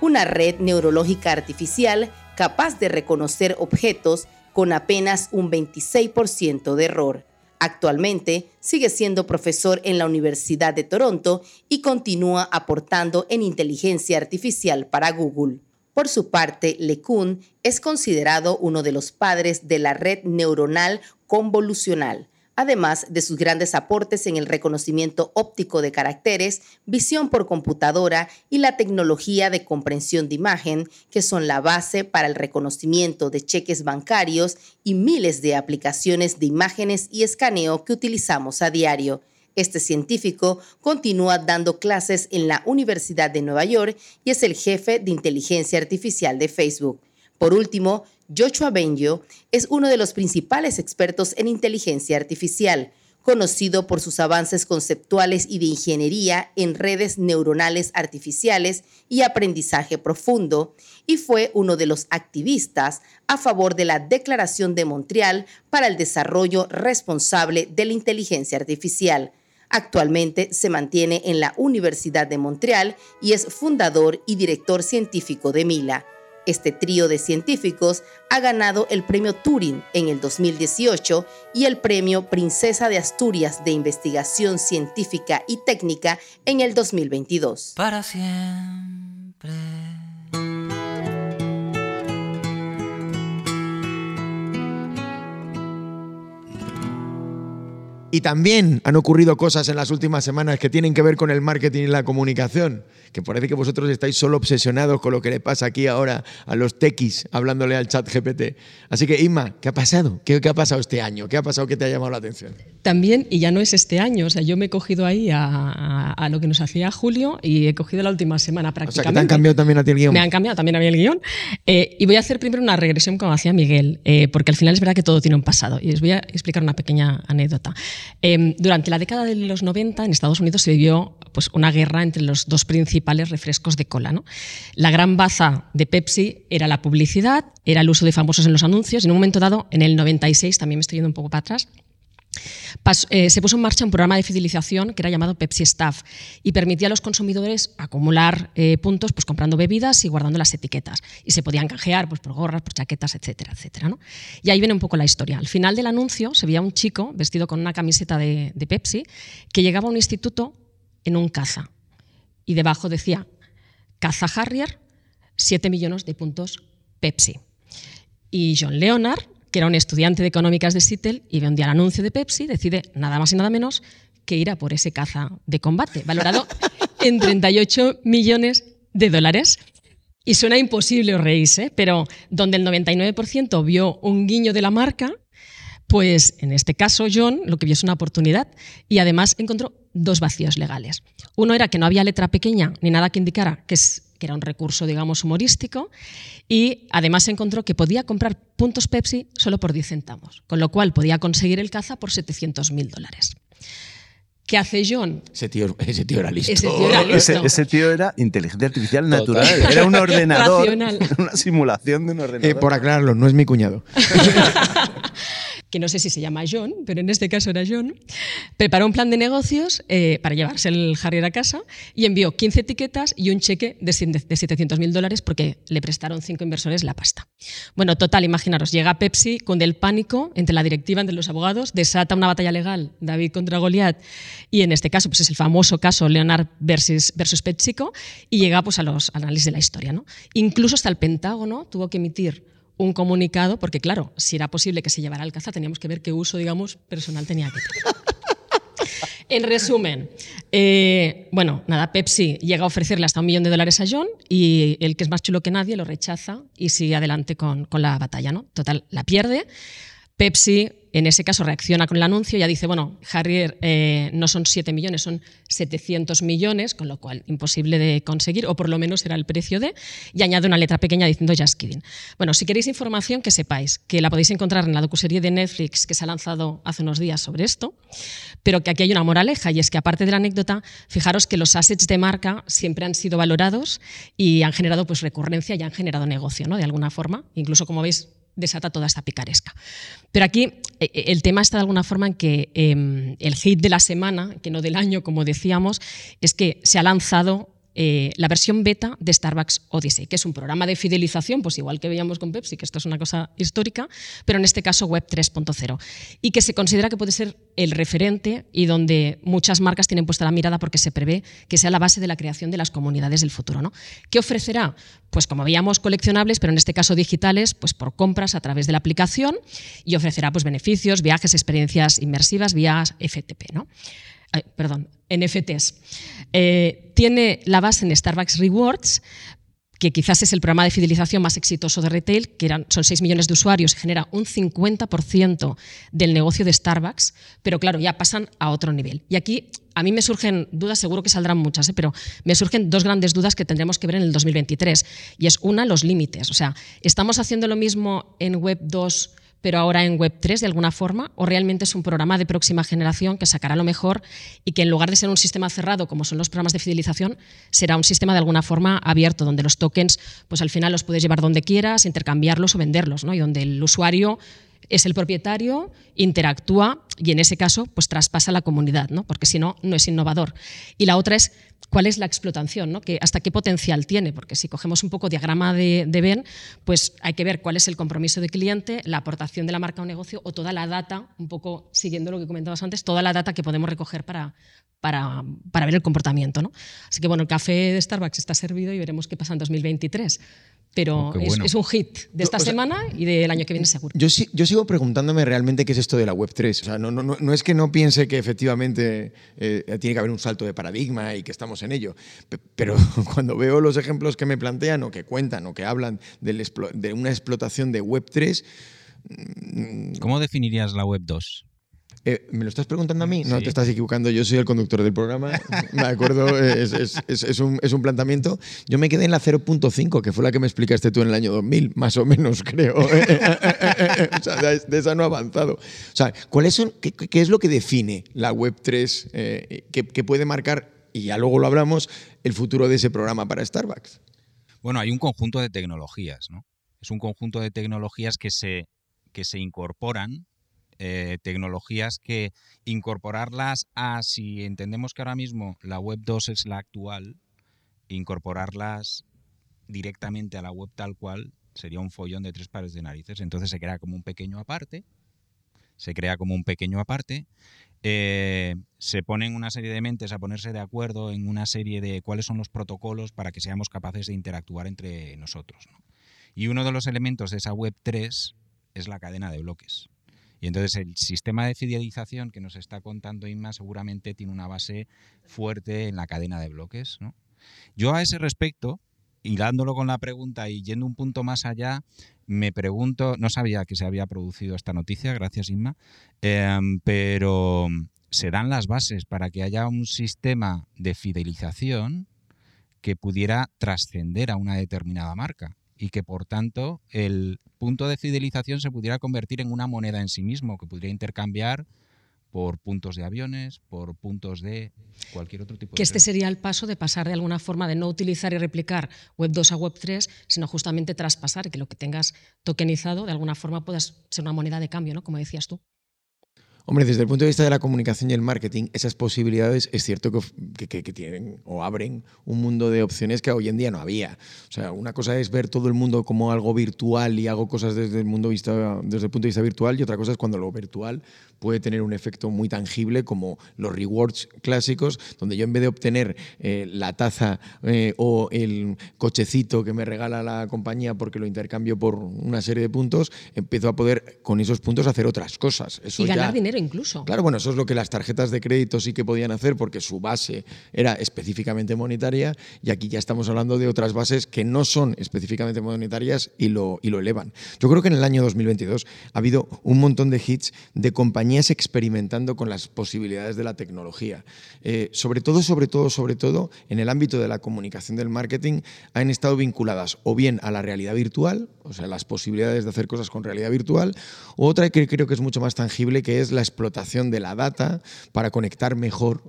una red neurológica artificial capaz de reconocer objetos con apenas un 26% de error. Actualmente sigue siendo profesor en la Universidad de Toronto y continúa aportando en inteligencia artificial para Google. Por su parte, LeCun es considerado uno de los padres de la red neuronal convolucional además de sus grandes aportes en el reconocimiento óptico de caracteres, visión por computadora y la tecnología de comprensión de imagen, que son la base para el reconocimiento de cheques bancarios y miles de aplicaciones de imágenes y escaneo que utilizamos a diario. Este científico continúa dando clases en la Universidad de Nueva York y es el jefe de inteligencia artificial de Facebook. Por último, Joshua Benjo es uno de los principales expertos en inteligencia artificial, conocido por sus avances conceptuales y de ingeniería en redes neuronales artificiales y aprendizaje profundo, y fue uno de los activistas a favor de la Declaración de Montreal para el Desarrollo Responsable de la Inteligencia Artificial. Actualmente se mantiene en la Universidad de Montreal y es fundador y director científico de Mila. Este trío de científicos ha ganado el premio Turing en el 2018 y el premio Princesa de Asturias de Investigación Científica y Técnica en el 2022. Para siempre. Y también han ocurrido cosas en las últimas semanas que tienen que ver con el marketing y la comunicación, que parece que vosotros estáis solo obsesionados con lo que le pasa aquí ahora a los tequis hablándole al chat GPT. Así que, Inma, ¿qué ha pasado? ¿Qué, qué ha pasado este año? ¿Qué ha pasado que te ha llamado la atención? También, y ya no es este año, o sea, yo me he cogido ahí a, a- a lo que nos hacía Julio y he cogido la última semana O sea, prácticamente. que te han cambiado también a ti el guion. Me han cambiado también a mí el guion. Eh, y voy a hacer primero una regresión como hacía Miguel, eh, porque al final es verdad que todo tiene un pasado. Y os voy a explicar una pequeña anécdota. Eh, durante la década de los 90 en Estados Unidos se vivió pues, una guerra entre los dos principales refrescos de cola. ¿no? La gran baza de Pepsi era la publicidad, era el uso de famosos en los anuncios. En un momento dado, en el 96, también me estoy yendo un poco para atrás, Eh, se puso en marcha un programa de fidelización que era llamado Pepsi Staff y permitía a los consumidores acumular eh, puntos pues, comprando bebidas y guardando las etiquetas. Y se podían canjear pues, por gorras, por chaquetas, etcétera, etcétera. ¿no? Y ahí viene un poco la historia. Al final del anuncio se veía un chico vestido con una camiseta de, de Pepsi que llegaba a un instituto en un caza. Y debajo decía, caza Harrier, 7 millones de puntos Pepsi. Y John Leonard, que era un estudiante de económicas de Seattle y ve un día el anuncio de Pepsi, decide nada más y nada menos que ir a por ese caza de combate, valorado *laughs* en 38 millones de dólares. Y suena imposible os reís, ¿eh? pero donde el 99% vio un guiño de la marca, pues en este caso John lo que vio es una oportunidad y además encontró dos vacíos legales. Uno era que no había letra pequeña ni nada que indicara que, es, que era un recurso, digamos, humorístico y además encontró que podía comprar puntos Pepsi solo por 10 centavos, con lo cual podía conseguir el caza por 700 mil dólares. ¿Qué hace John? Ese tío, ese tío era listo. Ese tío era listo. Ese, ese tío era inteligencia artificial Total. natural. Era un *laughs* ordenador. Racional. *laughs* Una simulación de un ordenador. Eh, por aclararlo, no es mi cuñado. *laughs* que no sé si se llama John, pero en este caso era John, preparó un plan de negocios eh, para llevarse el Harrier a casa y envió 15 etiquetas y un cheque de 700 mil dólares porque le prestaron cinco inversores la pasta. Bueno, total, imaginaros, llega Pepsi con el pánico entre la directiva, entre los abogados, desata una batalla legal, David contra Goliat, y en este caso pues es el famoso caso Leonard versus, versus PepsiCo, y llega pues, a los análisis de la historia. ¿no? Incluso hasta el Pentágono tuvo que emitir un comunicado, porque claro, si era posible que se llevara al caza, teníamos que ver qué uso, digamos, personal tenía que tener. *laughs* En resumen, eh, bueno, nada, Pepsi llega a ofrecerle hasta un millón de dólares a John y el que es más chulo que nadie lo rechaza y sigue adelante con, con la batalla, ¿no? Total, la pierde. Pepsi, en ese caso, reacciona con el anuncio y ya dice, bueno, Harrier eh, no son 7 millones, son 700 millones, con lo cual imposible de conseguir, o por lo menos era el precio de, y añade una letra pequeña diciendo just kidding. Bueno, si queréis información, que sepáis que la podéis encontrar en la docuserie de Netflix que se ha lanzado hace unos días sobre esto, pero que aquí hay una moraleja, y es que aparte de la anécdota, fijaros que los assets de marca siempre han sido valorados y han generado pues, recurrencia y han generado negocio, ¿no? De alguna forma, incluso como veis, desata toda esta picaresca. Pero aquí eh, el tema está de alguna forma en que eh, el hit de la semana, que no del año, como decíamos, es que se ha lanzado eh, la versión beta de Starbucks Odyssey, que es un programa de fidelización, pues igual que veíamos con Pepsi, que esto es una cosa histórica, pero en este caso Web 3.0, y que se considera que puede ser el referente y donde muchas marcas tienen puesta la mirada porque se prevé que sea la base de la creación de las comunidades del futuro. ¿no? ¿Qué ofrecerá? Pues como veíamos, coleccionables, pero en este caso digitales, pues por compras a través de la aplicación y ofrecerá pues, beneficios, viajes, experiencias inmersivas vía FTP. ¿no? Perdón, NFTs. Eh, tiene la base en Starbucks Rewards, que quizás es el programa de fidelización más exitoso de retail, que son 6 millones de usuarios, genera un 50% del negocio de Starbucks, pero claro, ya pasan a otro nivel. Y aquí a mí me surgen dudas, seguro que saldrán muchas, ¿eh? pero me surgen dos grandes dudas que tendremos que ver en el 2023. Y es una, los límites. O sea, ¿estamos haciendo lo mismo en Web 2? Pero ahora en Web3 de alguna forma, o realmente es un programa de próxima generación que sacará lo mejor y que en lugar de ser un sistema cerrado como son los programas de fidelización, será un sistema de alguna forma abierto, donde los tokens, pues al final los puedes llevar donde quieras, intercambiarlos o venderlos, ¿no? y donde el usuario es el propietario, interactúa y en ese caso pues traspasa la comunidad, ¿no? porque si no, no es innovador. Y la otra es cuál es la explotación, ¿no? que, hasta qué potencial tiene, porque si cogemos un poco diagrama de, de Venn, pues hay que ver cuál es el compromiso de cliente, la aportación de la marca a negocio o toda la data, un poco siguiendo lo que comentabas antes, toda la data que podemos recoger para, para, para ver el comportamiento. ¿no? Así que bueno, el café de Starbucks está servido y veremos qué pasa en 2023 Pero Oh, es, un hit de esta o sea, semana y del año que viene seguro. Yo, sí- yo sigo preguntándome realmente qué es esto de la Web3. O sea, no, no, no, no es que no piense que efectivamente eh, tiene que haber un salto de paradigma y que estamos en ello, Pe- pero *laughs* cuando veo los ejemplos que me plantean o que cuentan o que hablan del explo- de una explotación de Web3, ¿Cómo definirías la web 2? Eh, ¿Me lo estás preguntando a mí? No Sí. te estás equivocando, yo soy el conductor del programa. Me acuerdo, *laughs* es, es- es- es un, es un planteamiento. Yo me quedé en la 0.5, que fue la que me explicaste tú en el año 2000, más o menos, *laughs* creo. o sea, de, esa no ha avanzado. O sea, ¿cuáles son, qué, qué es lo que define la Web 3 eh, que, que puede marcar, y ya luego lo hablamos, el futuro de ese programa para Starbucks? Bueno, hay un conjunto de tecnologías, ¿no? Es un conjunto de tecnologías que se, que se incorporan, eh, tecnologías que incorporarlas a, si entendemos que ahora mismo la web 2 es la actual, incorporarlas directamente a la web tal cual sería un follón de tres pares de narices. Entonces se crea como un pequeño aparte, se crea como un pequeño aparte, eh, se ponen una serie de mentes a ponerse de acuerdo en una serie de cuáles son los protocolos para que seamos capaces de interactuar entre nosotros. ¿no? Y uno de los elementos de esa web 3 es la cadena de bloques. Y entonces el sistema de fidelización que nos está contando Inma seguramente tiene una base fuerte en la cadena de bloques. ¿no? Yo a ese respecto, hilándolo con la pregunta y yendo un punto más allá, me pregunto, no sabía que se había producido esta noticia, gracias Inma, em, pero se dan las bases para que haya un sistema de fidelización que pudiera trascender a una determinada marca y que por tanto el punto de fidelización se pudiera convertir en una moneda en sí mismo que pudiera intercambiar por puntos de aviones, por puntos de cualquier otro tipo Que de este servicio. sería el paso de pasar de alguna forma de no utilizar y replicar Web 2 a Web 3, sino justamente traspasar y que lo que tengas tokenizado de alguna forma puedas ser una moneda de cambio, ¿no? Como decías tú. Hombre, desde el punto de vista de la comunicación y el marketing, esas posibilidades es cierto que, tienen o abren un mundo de opciones que hoy en día no había. O sea, una cosa es ver todo el mundo como algo virtual y hago cosas desde el, mundo vista, desde el punto de vista virtual y otra cosa es cuando lo virtual puede tener un efecto muy tangible como los rewards clásicos, donde yo en vez de obtener eh, la taza eh, o el cochecito que me regala la compañía porque lo intercambio por una serie de puntos, empiezo a poder con esos puntos hacer otras cosas. Eso y ganar ya- dinero incluso. Claro, bueno, eso es lo que las tarjetas de crédito sí que podían hacer porque su base era específicamente monetaria y aquí ya estamos hablando de otras bases que no son específicamente monetarias y lo, elevan. Yo creo que en el año 2022 ha habido un montón de hits de compañías experimentando con las posibilidades de la tecnología. Eh, sobre todo, sobre todo, sobre todo, en el ámbito de la comunicación del marketing han estado vinculadas o bien a la realidad virtual, o sea, las posibilidades de hacer cosas con realidad virtual, o otra que creo que es mucho más tangible, que es la explotación de la data para conectar mejor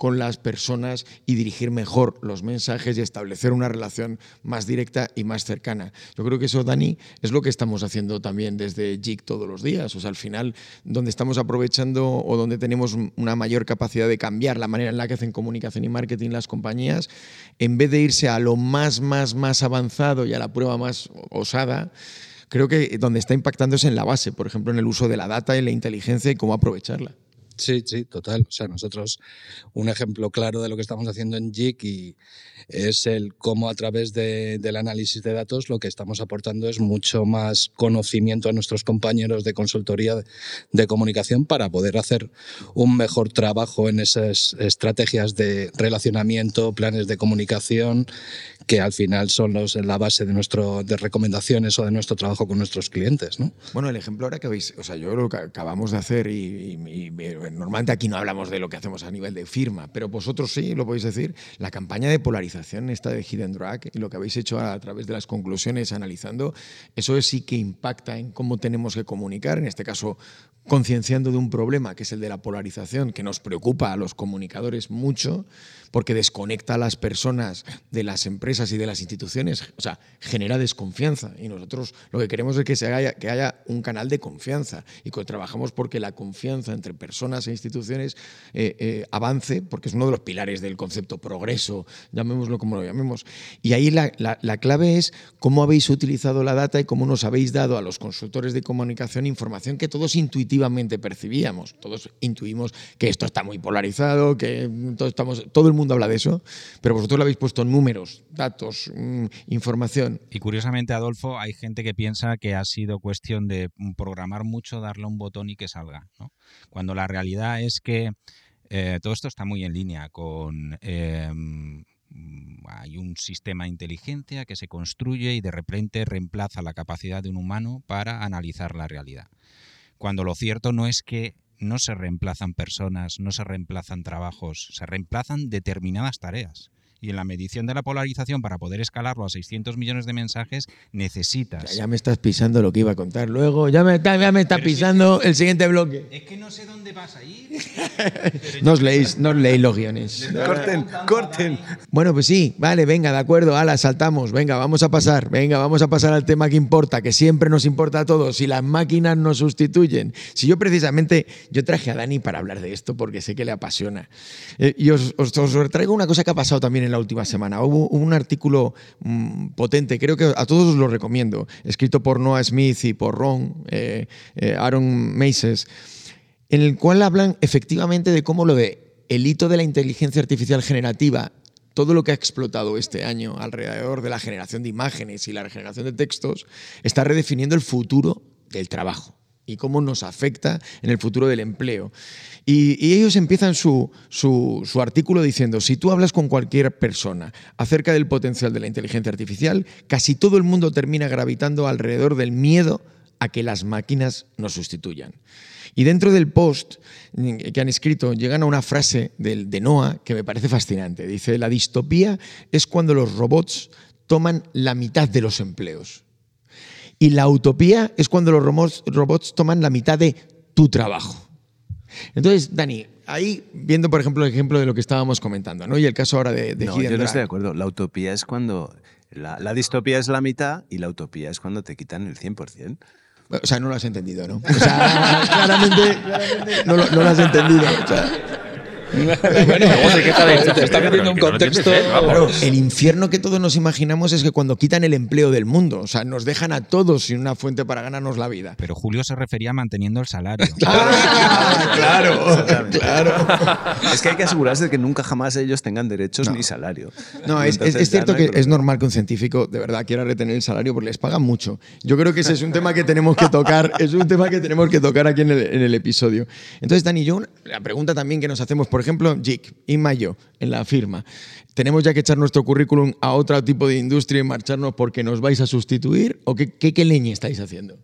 con las personas y dirigir mejor los mensajes y establecer una relación más directa y más cercana. Yo creo que eso, Dani, es lo que estamos haciendo también desde JIC todos los días. O sea, al final, donde estamos aprovechando o donde tenemos una mayor capacidad de cambiar la manera en la que hacen comunicación y marketing las compañías, en vez de irse a lo más, más, más avanzado y a la prueba más osada, creo que donde está impactando es en la base, por ejemplo, en el uso de la data y la inteligencia y cómo aprovecharla. Sí, sí, total. O sea, nosotros un ejemplo claro de lo que estamos haciendo en JIC y es el cómo a través de- del análisis de datos lo que estamos aportando es mucho más conocimiento a nuestros compañeros de consultoría de, comunicación para poder hacer un mejor trabajo en esas estrategias de relacionamiento, planes de comunicación que al final son los, la base de, nuestro, de recomendaciones o de nuestro trabajo con nuestros clientes. ¿no? Bueno, el ejemplo ahora que veis, o sea, yo lo que acabamos de hacer y, y- y- normalmente aquí no hablamos de lo que hacemos a nivel de firma, pero vosotros sí lo podéis decir, la campaña de polarización esta de Hidden Drag y lo que habéis hecho a, través de las conclusiones analizando, eso es sí que impacta en cómo tenemos que comunicar, en este caso concienciando de un problema que es el de la polarización, que nos preocupa a los comunicadores mucho, porque desconecta a las personas de las empresas y de las instituciones, o sea, genera desconfianza. Y nosotros lo que queremos es que, se haya, que haya un canal de confianza y que trabajamos porque la confianza entre personas e instituciones eh, eh, avance, porque es uno de los pilares del concepto progreso, llamémoslo como lo llamemos. Y ahí la, la- la clave es cómo habéis utilizado la data y cómo nos habéis dado a los consultores de comunicación información que todos intuitivamente percibíamos. Todos intuimos que esto está muy polarizado, que todo, estamos, todo el mundo habla de eso, pero vosotros le habéis puesto números, datos, mm, información. Y curiosamente, Adolfo, hay gente que piensa que ha sido cuestión de programar mucho, darle un botón y que salga. Cuando la realidad es que eh, todo esto está muy en línea con... mm, hay un sistema de inteligencia que se construye y de repente reemplaza la capacidad de un humano para analizar la realidad. Cuando lo cierto no es que no se reemplazan personas, no se reemplazan trabajos, se reemplazan determinadas tareas. Y en la medición de la polarización, para poder escalarlo a 600 millones de mensajes, necesitas. Ya, ya me estás pisando lo que iba a contar luego, ya me está, ya me está pisando el siguiente bloque. Es que no sé dónde vas a ir. *laughs* No os leéis, no os leéis los guiones. Corten, corten. Bueno, pues sí, vale, venga, de acuerdo, ala, saltamos, venga, vamos a pasar, venga, vamos a pasar al tema que importa, que siempre nos importa a todos, si las máquinas nos sustituyen. Si yo precisamente, yo traje a Dani para hablar de esto porque sé que le apasiona. Eh, y os, os, os traigo una cosa que ha pasado también en la última semana. Hubo, hubo un artículo mm, potente, creo que a todos os lo recomiendo, escrito por Noah Smith y por Ron, eh, eh, Aaron Maces, en el cual hablan efectivamente de cómo lo de el hito de la inteligencia artificial generativa todo lo que ha explotado este año alrededor de la generación de imágenes y la generación de textos está redefiniendo el futuro del trabajo y cómo nos afecta en el futuro del empleo. Y, ellos empiezan su, artículo diciendo, si tú hablas con cualquier persona acerca del potencial de la inteligencia artificial, casi todo el mundo termina gravitando alrededor del miedo a que las máquinas nos sustituyan. Y dentro del post que han escrito llegan a una frase de, de Noah que me parece fascinante. Dice, la distopía es cuando los robots toman la mitad de los empleos. Y la utopía es cuando los robots toman la mitad de tu trabajo. Entonces, Dani, ahí viendo, por ejemplo, el ejemplo de lo que estábamos comentando, ¿no? Y el caso ahora de, de No, yo no estoy de acuerdo. La utopía es cuando... La, la, distopía es la mitad y la utopía es cuando te quitan el 100%. O sea, no lo has entendido, ¿no? O sea, claramente, *laughs* claramente no, lo, no, lo, has entendido. O sea, bueno, está metiendo un contexto. Claro, el infierno que todos nos imaginamos es que cuando quitan el empleo del mundo, o sea, nos dejan a todos sin una fuente para ganarnos la vida. Pero Julio se refería a manteniendo el salario. *laughs* claro, claro. Es que hay que asegurarse de que nunca jamás ellos tengan derechos no. ni salario. No, es, es, es cierto no que es normal que un científico de verdad quiera retener el salario porque les pagan mucho. Yo creo que ese es un tema que tenemos que tocar, es un tema que tenemos que tocar aquí en el, en el episodio. Entonces, Dani, yo, la pregunta también que nos hacemos por por ejemplo, JIC, y yo, en la firma, ¿tenemos ya que echar nuestro currículum a otro tipo de industria y marcharnos porque nos vais a sustituir? ¿O qué, qué, qué leña estáis haciendo?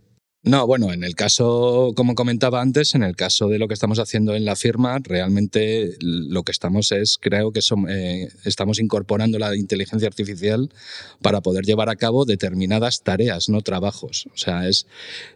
No, bueno, en el caso, como comentaba antes, en el caso de lo que estamos haciendo en la firma, realmente lo que estamos es, creo que son, eh, estamos incorporando la inteligencia artificial para poder llevar a cabo determinadas tareas, no trabajos. O sea, es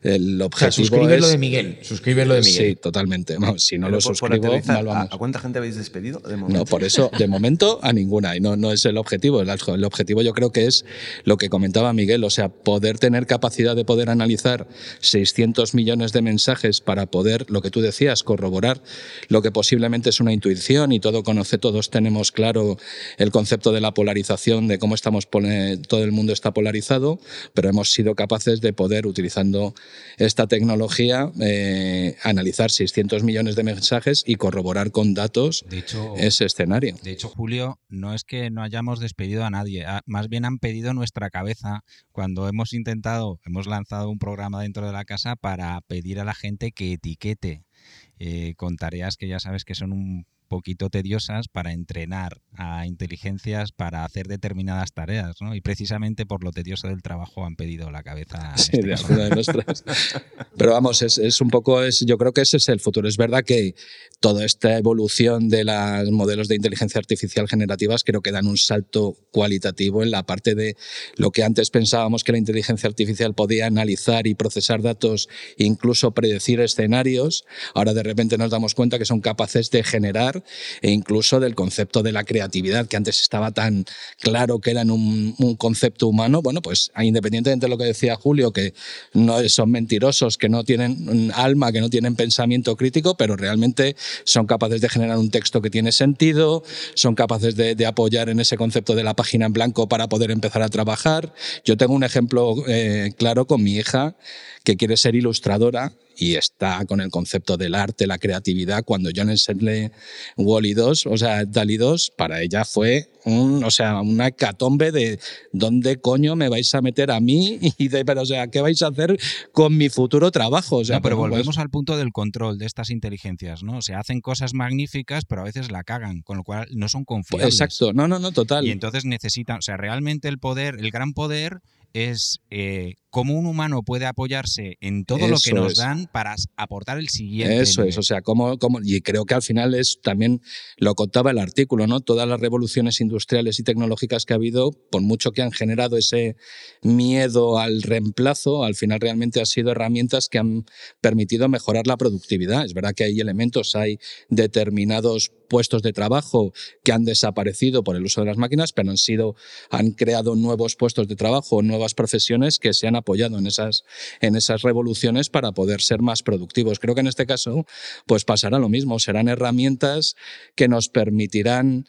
el objetivo. O sea, suscribe es, lo de Miguel. Suscribe lo de Miguel. Sí, totalmente. No, si no Pero lo por, suscribo, por mal vamos. ¿A, ¿A cuánta gente habéis despedido? De no, por eso, de momento, a ninguna. Y no, no es el objetivo. El, el objetivo yo creo que es lo que comentaba Miguel, o sea, poder tener capacidad de poder analizar 600 millones de mensajes para poder, lo que tú decías, corroborar lo que posiblemente es una intuición y todo conoce, todos tenemos claro el concepto de la polarización, de cómo estamos, todo el mundo está polarizado, pero hemos sido capaces de poder, utilizando esta tecnología, eh, analizar 600 millones de mensajes y corroborar con datos hecho, ese escenario. De hecho, Julio, no es que no hayamos despedido a nadie, más bien han pedido nuestra cabeza cuando hemos intentado, hemos lanzado un programa dentro de la casa para pedir a la gente que etiquete eh, con tareas que ya sabes que son un poquito tediosas para entrenar a inteligencias para hacer determinadas tareas, ¿no? Y precisamente por lo tedioso del trabajo han pedido la cabeza. Sí, este de de nuestras. Pero vamos, es, es, un poco, es, yo creo que ese es el futuro. Es verdad que toda esta evolución de los modelos de inteligencia artificial generativas creo que dan un salto cualitativo en la parte de lo que antes pensábamos que la inteligencia artificial podía analizar y procesar datos, incluso predecir escenarios. Ahora de repente nos damos cuenta que son capaces de generar e incluso del concepto de la creatividad, que antes estaba tan claro que era un, un concepto humano. Bueno, pues independientemente de lo que decía Julio, que no son mentirosos, que no tienen alma, que no tienen pensamiento crítico, pero realmente son capaces de generar un texto que tiene sentido, son capaces de, de apoyar en ese concepto de la página en blanco para poder empezar a trabajar. Yo tengo un ejemplo eh, claro con mi hija que quiere ser ilustradora y está con el concepto del arte, la creatividad. Cuando yo le enseñé Wally 2, o sea, Dali 2, para ella fue un, o sea, una hecatombe de dónde coño me vais a meter a mí *laughs* y de, pero, o sea, ¿qué vais a hacer con mi futuro trabajo? O sea, No, pero pues, volvemos al punto del control de estas inteligencias, ¿no? O sea, hacen cosas magníficas, pero a veces la cagan, con lo cual no son confiables. Exacto, no, no, no, total. Y entonces necesitan, o sea, realmente el poder, el gran poder es eh, cómo un humano puede apoyarse en todo lo que nos es. dan para aportar el siguiente. Eso es, o sea, como, como, y creo que al final es también lo contaba el artículo, ¿no? Todas las revoluciones industriales y tecnológicas que ha habido, por mucho que han generado ese miedo al reemplazo, al final realmente han sido herramientas que han permitido mejorar la productividad. Es verdad que hay elementos, hay determinados puestos de trabajo que han desaparecido por el uso de las máquinas, pero han sido, han creado nuevos puestos de trabajo, nuevas profesiones que se han apoyado en esas, en esas revoluciones para poder ser más productivos. Creo que en este caso, pues pasará lo mismo. Serán herramientas que nos permitirán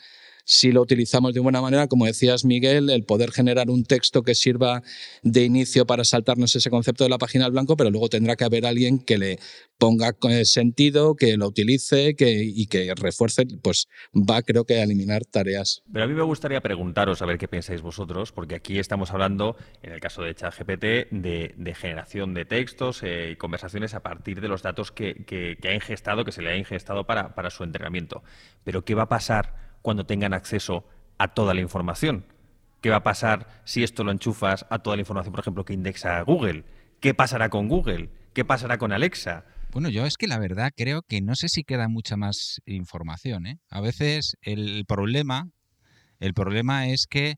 si lo utilizamos de buena manera, como decías Miguel, el poder generar un texto que sirva de inicio para saltarnos ese concepto de la página al blanco, pero luego tendrá que haber alguien que le ponga eh, sentido, que lo utilice que, y que refuerce, pues va creo que a eliminar tareas. Pero a mí me gustaría preguntaros a ver qué pensáis vosotros, porque aquí estamos hablando, en el caso de ChatGPT, de, generación de textos eh, y conversaciones a partir de los datos que, que- que ha ingestado, que se le ha ingestado para, para su entrenamiento. Pero ¿qué va a pasar cuando tengan acceso a toda la información? ¿Qué va a pasar si esto lo enchufas a toda la información, por ejemplo, que indexa Google? ¿Qué pasará con Google? ¿Qué pasará con Alexa? Bueno, yo es que la verdad creo que no sé si queda mucha más información. ¿eh? A veces el problema, el problema es que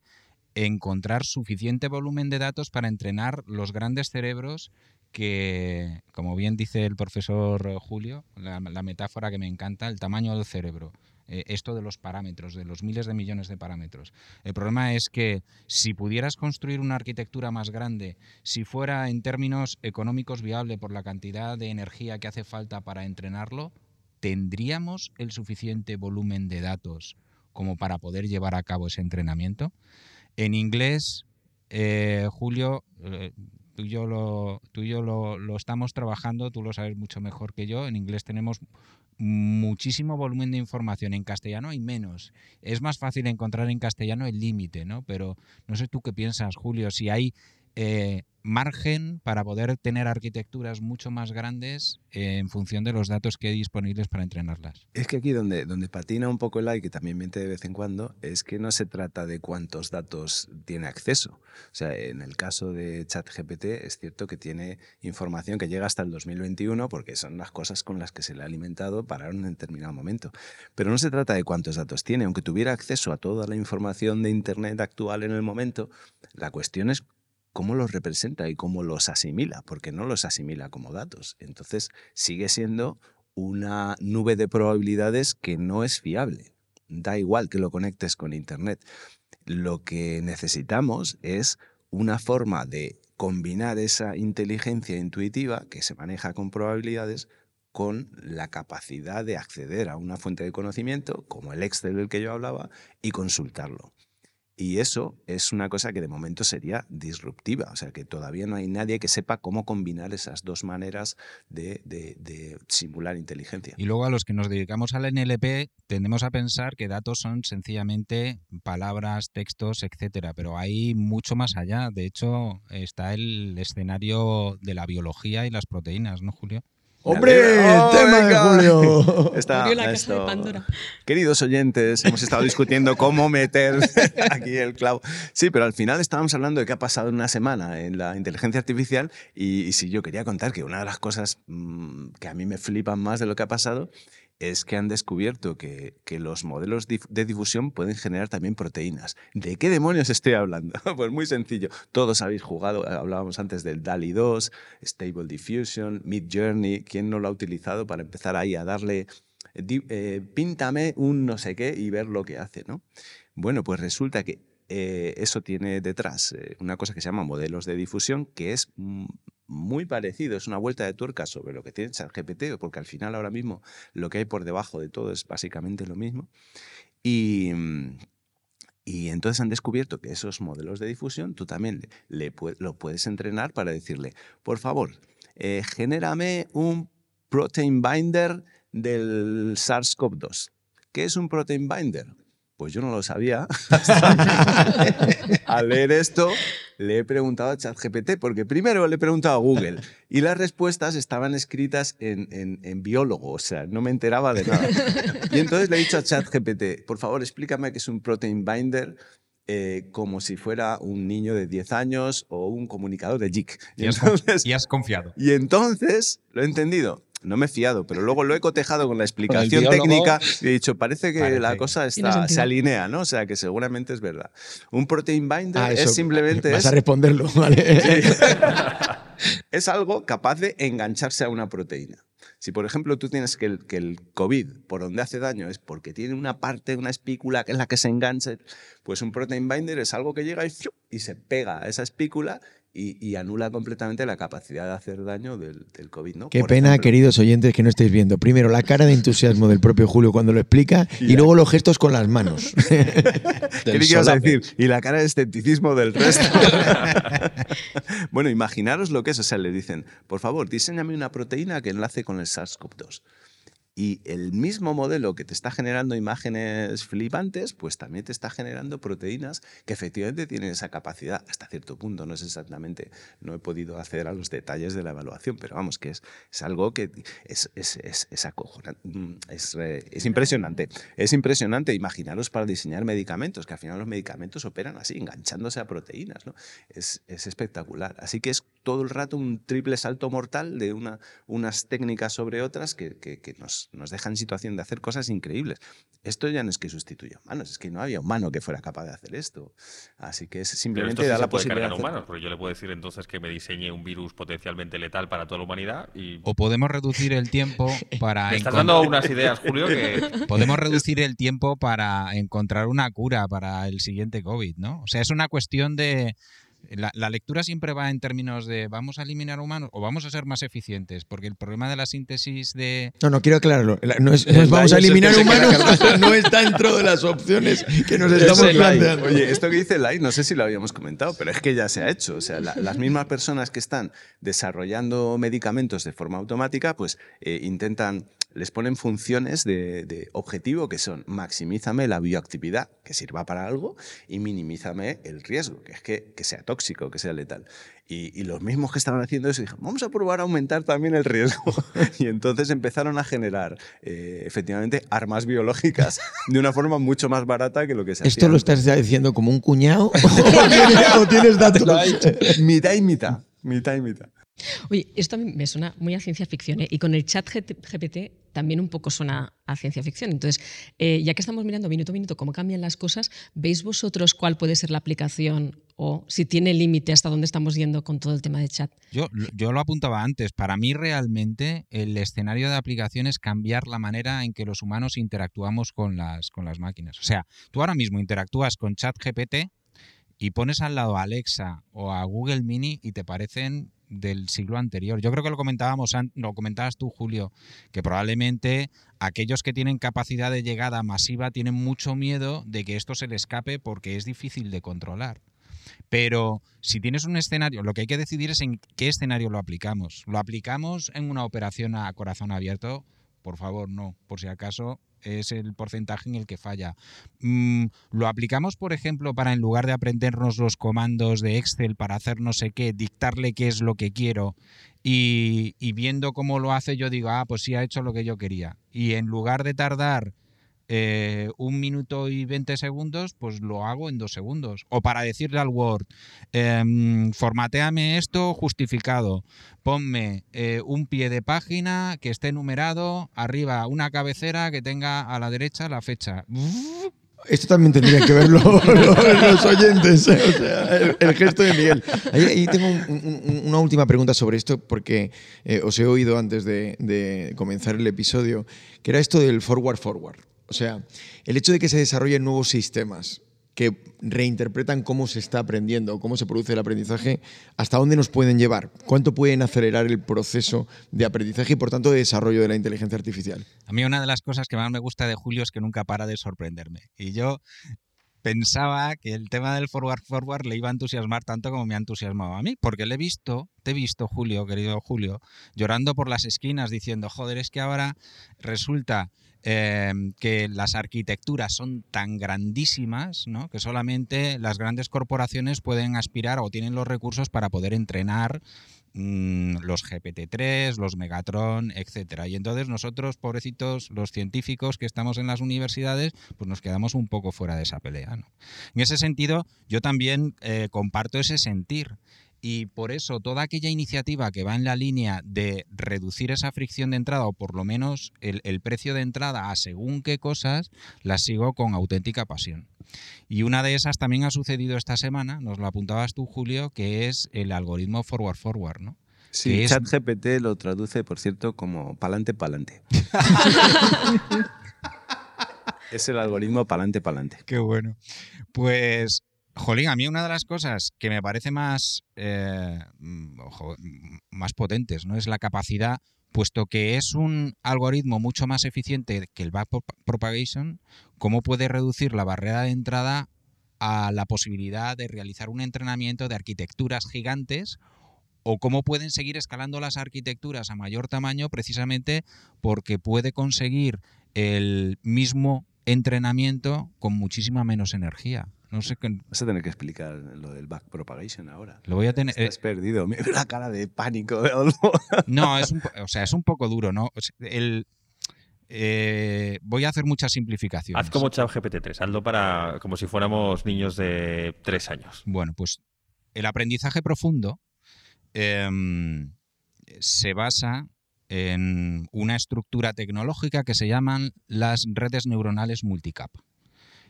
encontrar suficiente volumen de datos para entrenar los grandes cerebros que, como bien dice el profesor Julio, la, la metáfora que me encanta, el tamaño del cerebro. Eh, esto de los parámetros, de los miles de millones de parámetros. El problema es que si pudieras construir una arquitectura más grande, si fuera en términos económicos viable por la cantidad de energía que hace falta para entrenarlo, ¿tendríamos el suficiente volumen de datos como para poder llevar a cabo ese entrenamiento? En inglés, eh, Julio, eh, tú y yo, lo, lo estamos trabajando, tú lo sabes mucho mejor que yo. En inglés tenemos muchísimo volumen de información. En castellano hay menos. Es más fácil encontrar en castellano el límite, ¿no? Pero no sé tú qué piensas, Julio, si hay eh, margen para poder tener arquitecturas mucho más grandes eh, en función de los datos que hay disponibles para entrenarlas. Es que aquí donde, donde patina un poco el like, que también miente de vez en cuando, es que no se trata de cuántos datos tiene acceso. O sea, en el caso de ChatGPT es cierto que tiene información que llega hasta el 2021 porque son las cosas con las que se le ha alimentado para un determinado momento. Pero no se trata de cuántos datos tiene. Aunque tuviera acceso a toda la información de Internet actual en el momento, la cuestión es cómo los representa y cómo los asimila, porque no los asimila como datos. Entonces sigue siendo una nube de probabilidades que no es fiable. Da igual que lo conectes con Internet. Lo que necesitamos es una forma de combinar esa inteligencia intuitiva que se maneja con probabilidades con la capacidad de acceder a una fuente de conocimiento, como el Excel del que yo hablaba, y consultarlo. Y eso es una cosa que de momento sería disruptiva, o sea que todavía no hay nadie que sepa cómo combinar esas dos maneras de, de, de simular inteligencia. Y luego a los que nos dedicamos al NLP tendemos a pensar que datos son sencillamente palabras, textos, etcétera, pero hay mucho más allá. De hecho, está el escenario de la biología y las proteínas, ¿no, Julio? ¡Hombre! ¡Oh, ¡Tema de! Julio! *laughs* Está- Abrió la caja esto- de Pandora. Queridos oyentes, hemos estado discutiendo cómo meter *laughs* aquí el clavo. Sí, pero al final estábamos hablando de qué ha pasado en una semana en la inteligencia artificial y, y sí, yo quería contar que una de las cosas mm, que a mí me flipan más de lo que ha pasado es que han descubierto que, que los modelos de difusión pueden generar también proteínas. ¿De qué demonios estoy hablando? *laughs* Pues muy sencillo. Todos habéis jugado, eh, hablábamos antes del DALI 2, Stable Diffusion, Mid Journey. ¿Quién no lo ha utilizado para empezar ahí a darle di- eh, píntame un no sé qué y ver lo que hace, ¿no? Bueno, pues resulta que eh, eso tiene detrás eh, una cosa que se llama modelos de difusión, que es mm, muy parecido, es una vuelta de tuerca sobre lo que tiene ChatGPT, porque al final ahora mismo lo que hay por debajo de todo es básicamente lo mismo. Y, mm, y entonces han descubierto que esos modelos de difusión tú también le, lo puedes entrenar para decirle, por favor, eh, genérame un protein binder del SARS-CoV-2. ¿Qué es un protein binder? Pues yo no lo sabía. *laughs* Al leer esto, le he preguntado a ChatGPT, porque primero le he preguntado a Google y las respuestas estaban escritas en, en- en biólogo, o sea, no me enteraba de nada. Y entonces le he dicho a ChatGPT, por favor, explícame qué es un protein binder eh, como si fuera un niño de 10 años o un comunicador de JIC. Y has confiado. Y entonces lo he entendido. No me he fiado, pero luego lo he cotejado con la explicación técnica y he dicho, parece que Parece la cosa está, se alinea, ¿no? O sea, que seguramente es verdad. Un protein binder Ah, eso, es simplemente Vas es, a responderlo, ¿vale? *laughs* es algo capaz de engancharse a una proteína. Si, por ejemplo, tú tienes que el, que el COVID, por donde hace daño, es porque tiene una parte, una espícula que es la que se engancha, pues un protein binder es algo que llega y, y se pega a esa espícula y, y anula completamente la capacidad de hacer daño del, del COVID. ¿no? Qué Por pena, ejemplo. queridos oyentes, que no estéis viendo. Primero, la cara de entusiasmo del propio Julio cuando lo explica y luego los gestos con las manos. *laughs* ¿Qué ibas a decir? Y la cara de escepticismo del resto. *laughs* bueno, imaginaros lo que es. O sea, le dicen, por favor, diseñame una proteína que enlace con el SARS-CoV-2. Y el mismo modelo que te está generando imágenes flipantes, pues también te está generando proteínas que efectivamente tienen esa capacidad hasta cierto punto. No es exactamente, no he podido acceder a los detalles de la evaluación, pero vamos, que es, algo que es, es, es, es acojonante, mm, es, eh, es impresionante. Es impresionante imaginaros para diseñar medicamentos, que al final los medicamentos operan así, enganchándose a proteínas. ¿no? Es, es espectacular. Así que es todo el rato un triple salto mortal de una, unas técnicas sobre otras que- que nos, nos dejan en situación de hacer cosas increíbles. Esto ya no es que sustituya humanos, es que no había humano que fuera capaz de hacer esto. Así que es Pero simplemente esto sí da se la puede posibilidad. cargar a hacer- humanos, porque yo le puedo decir entonces que me diseñe un virus potencialmente letal para toda la humanidad y O podemos reducir el tiempo *laughs* para me estás dando unas ideas, Julio, que *laughs* podemos reducir el tiempo para encontrar una cura para el siguiente COVID, ¿no? O sea, es una cuestión de la, la lectura siempre va en términos de vamos a eliminar humanos o vamos a ser más eficientes, porque el problema de la síntesis de No, no, quiero aclararlo. La- No, es, no es El vamos a eliminar humanos, no está dentro de las opciones *laughs* que nos Es estamos planteando. Oye, esto que dice Lai, no sé si lo habíamos comentado, pero es que ya se ha hecho. O sea, la- las mismas personas que están desarrollando medicamentos de forma automática, pues eh, intentan, les ponen funciones de, de objetivo que son maximízame la bioactividad, que sirva para algo, y minimízame el riesgo, que es que, que sea tóxico, que sea letal. Y, y los mismos que estaban haciendo eso dijeron, vamos a probar a aumentar también el riesgo. *laughs* y entonces empezaron a generar eh, efectivamente armas biológicas de una forma mucho más barata que lo que se ¿Esto hacía lo antes. estás diciendo como un cuñado o tienes, *laughs* o tienes datos? mitad y mitad. Mitad y mitad. Oye, esto a mí me suena muy a ciencia ficción ¿eh? y con el chat GPT también un poco suena a ciencia ficción. Entonces, eh, ya que estamos mirando minuto a minuto cómo cambian las cosas, ¿veis vosotros cuál puede ser la aplicación o si tiene límite hasta dónde estamos yendo con todo el tema de chat? Yo, yo lo apuntaba antes. Para mí, realmente, el escenario de aplicación es cambiar la manera en que los humanos interactuamos con las, con las máquinas. O sea, tú ahora mismo interactúas con ChatGPT y pones al lado a Alexa o a Google Mini y te parecen del siglo anterior. Yo creo que lo comentábamos, lo comentabas tú, Julio, que probablemente aquellos que tienen capacidad de llegada masiva tienen mucho miedo de que esto se le escape porque es difícil de controlar. Pero si tienes un escenario, lo que hay que decidir es en qué escenario lo aplicamos. ¿Lo aplicamos en una operación a corazón abierto? Por favor, no. Por si acaso es el porcentaje en el que falla. Mm, ¿Lo aplicamos, por ejemplo, para en lugar de aprendernos los comandos de Excel para hacer no sé qué, dictarle qué es lo que quiero y, y viendo cómo lo hace yo digo, ah, pues sí ha hecho lo que yo quería. Y en lugar de tardar eh, un minuto y 20 segundos, pues lo hago en dos segundos. O para decirle al Word, em, formateame esto justificado, ponme eh, un pie de página que esté numerado, arriba una cabecera que tenga a la derecha la fecha. Esto también tendrían que verlo *laughs* *laughs* los oyentes, ¿eh? o sea, el, el gesto de Miguel. Ahí, ahí tengo un- un- una última pregunta sobre esto, porque eh, os he oído antes de, de comenzar el episodio, que era esto del forward forward. O sea, el hecho de que se desarrollen nuevos sistemas que reinterpretan cómo se está aprendiendo, cómo se produce el aprendizaje, hasta dónde nos pueden llevar, cuánto pueden acelerar el proceso de aprendizaje y, por tanto, de desarrollo de la inteligencia artificial. A mí una de las cosas que más me gusta de Julio es que nunca para de sorprenderme. Y yo pensaba que el tema del forward forward le iba a entusiasmar tanto como me ha entusiasmado a mí, porque le he visto, te he visto, Julio, querido Julio, llorando por las esquinas diciendo, joder, es que ahora resulta eh, que las arquitecturas son tan grandísimas ¿no? que solamente las grandes corporaciones pueden aspirar o tienen los recursos para poder entrenar mm, los GPT-3, los Megatron, etcétera. Y entonces nosotros, pobrecitos, los científicos que estamos en las universidades, pues nos quedamos un poco fuera de esa pelea. En ese sentido, yo también eh, comparto ese sentir. Y por eso toda aquella iniciativa que va en la línea de reducir esa fricción de entrada o por lo menos el, el precio de entrada a según qué cosas, las sigo con auténtica pasión. Y una de esas también ha sucedido esta semana, nos lo apuntabas tú, Julio, que es el algoritmo forward forward, ¿no? Sí, es- ChatGPT lo traduce, por cierto, como pa'lante, pa'lante. *laughs* es el algoritmo pa'lante, pa'lante. Qué bueno. Pues, jolín, a mí una de las cosas que me parece más, eh, mm, mm, más potentes, ¿no? Es la capacidad, puesto que es un algoritmo mucho más eficiente que el backpropagation, cómo puede reducir la barrera de entrada a la posibilidad de realizar un entrenamiento de arquitecturas gigantes o cómo pueden seguir escalando las arquitecturas a mayor tamaño precisamente porque puede conseguir el mismo entrenamiento con muchísima menos energía. No sé qué. Vas a tener que explicar lo del backpropagation ahora. Lo voy a tener. Estás perdido. *laughs* Mira la cara de pánico de. *laughs* No, es un, o sea, es un poco duro, ¿no? O sea, el, eh, voy a hacer muchas simplificaciones. Haz como ChatGPT 3, hazlo para como si fuéramos niños de tres años. Bueno, pues el aprendizaje profundo em, se basa en una estructura tecnológica que se llaman las redes neuronales multicap.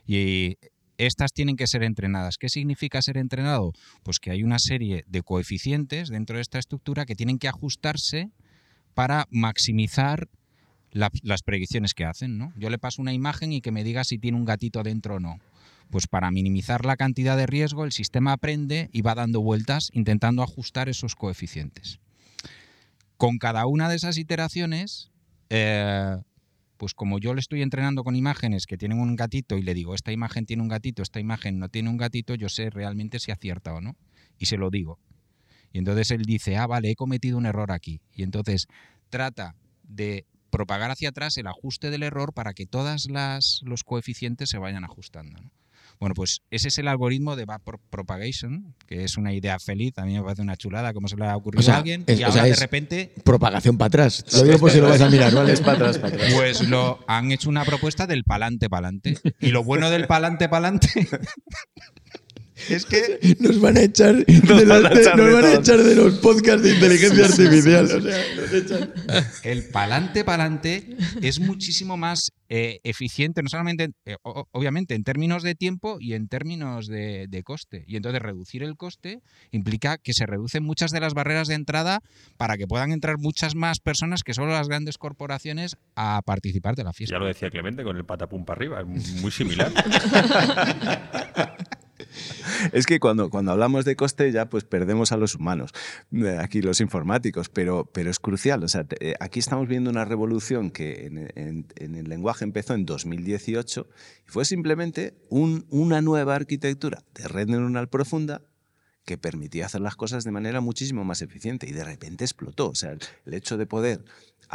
Y estas tienen que ser entrenadas. ¿Qué significa ser entrenado? Pues que hay una serie de coeficientes dentro de esta estructura que tienen que ajustarse para maximizar la- las predicciones que hacen. ¿no? Yo le paso una imagen y que me diga si tiene un gatito dentro o no. Pues para minimizar la cantidad de riesgo, el sistema aprende y va dando vueltas intentando ajustar esos coeficientes. Con cada una de esas iteraciones, eh, pues como yo le estoy entrenando con imágenes que tienen un gatito y le digo, esta imagen tiene un gatito, esta imagen no tiene un gatito, yo sé realmente si acierta o no. Y se lo digo. Y entonces él dice, ah, vale, he cometido un error aquí. Y entonces trata de propagar hacia atrás el ajuste del error para que todos los coeficientes se vayan ajustando. Bueno, pues ese es el algoritmo de backpropagation, que es una idea feliz, a mí me parece una chulada, como se le ha ocurrido O sea, a alguien, es- y o ahora sea, de es- repente Propagación para atrás. Lo digo por si lo vas a mirar, ¿vale? Es para atrás, para atrás. pues lo han hecho una propuesta del palante palante. Y lo bueno del palante palante *laughs* es que *laughs* Nos van a echar *laughs* de, Nos las- van a de- echar nos de van a echar de los podcasts de inteligencia artificial. O sea, nos echan. el palante palante es muchísimo más eh, eficiente, no solamente, eh, obviamente, en términos de tiempo y en términos de, de coste. Y entonces reducir el coste implica que se reducen muchas de las barreras de entrada para que puedan entrar muchas más personas que solo las grandes corporaciones a participar de la fiesta. Ya lo decía Clemente con el patapum para arriba, es muy similar. *laughs* Es que cuando, cuando hablamos de coste ya pues perdemos a los humanos, eh, aquí los informáticos, pero, pero es crucial. O sea, eh, aquí estamos viendo una revolución que en, el lenguaje empezó en 2018 y fue simplemente un- una nueva arquitectura de red neuronal profunda que permitía hacer las cosas de manera muchísimo más eficiente y de repente explotó. O sea, el hecho de poder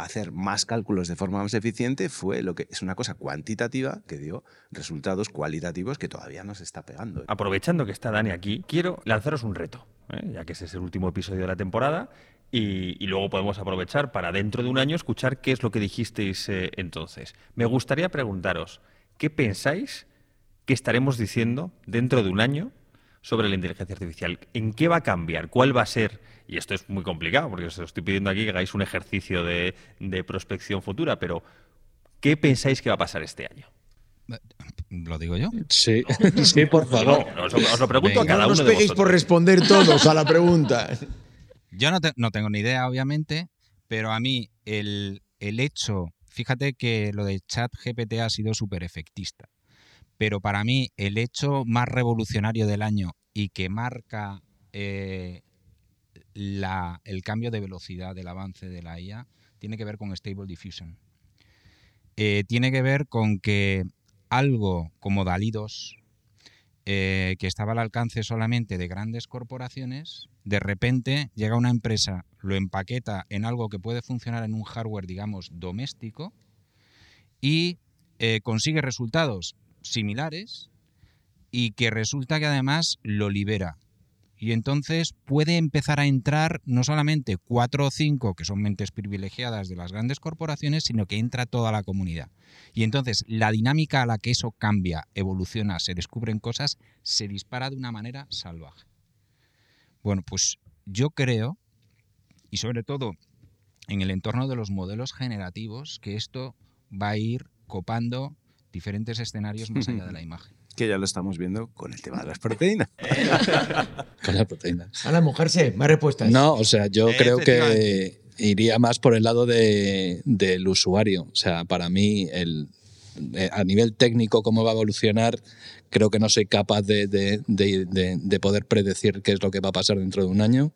hacer más cálculos de forma más eficiente fue lo que es una cosa cuantitativa que dio resultados cualitativos que todavía no se está pegando. Aprovechando que está Dani aquí, quiero lanzaros un reto, ¿eh? ya que ese es el último episodio de la temporada, y, y luego podemos aprovechar para dentro de un año escuchar qué es lo que dijisteis eh, entonces. Me gustaría preguntaros, ¿qué pensáis que estaremos diciendo dentro de un año sobre la inteligencia artificial? ¿En qué va a cambiar? ¿Cuál va a ser? Y esto es muy complicado, porque os estoy pidiendo aquí que hagáis un ejercicio de, de prospección futura, pero ¿qué pensáis que va a pasar este año? ¿Lo digo yo? Sí, *laughs* sí, por favor. No, os, os lo pregunto a cada no uno os de peguéis vosotros. por responder todos a la pregunta. Yo no, te- no tengo ni idea, obviamente, pero a mí el, el hecho, fíjate que lo de chat GPT ha sido súper efectista, pero para mí el hecho más revolucionario del año y que marca eh, el cambio de velocidad del avance de la IA tiene que ver con Stable Diffusion. Eh, tiene que ver con que algo como DALI 2, eh, que estaba al alcance solamente de grandes corporaciones, de repente llega una empresa, lo empaqueta en algo que puede funcionar en un hardware, digamos, doméstico y eh, consigue resultados similares y que resulta que además lo libera. Y entonces puede empezar a entrar no solamente cuatro o cinco, que son mentes privilegiadas de las grandes corporaciones, sino que entra toda la comunidad. Y entonces la dinámica a la que eso cambia, evoluciona, se descubren cosas, se dispara de una manera salvaje. Bueno, pues yo creo, y sobre todo en el entorno de los modelos generativos, que esto va a ir copando diferentes escenarios más allá de la imagen. *laughs* Que ya lo estamos viendo con el tema de las proteínas. *laughs* Con la proteína. Ana, mojarse, más respuestas. No, o sea, yo creo que iría más por el lado de- del usuario. O sea, para mí, el, eh, a nivel técnico, cómo va a evolucionar, creo que no soy capaz de- de- de poder predecir qué es lo que va a pasar dentro de un año.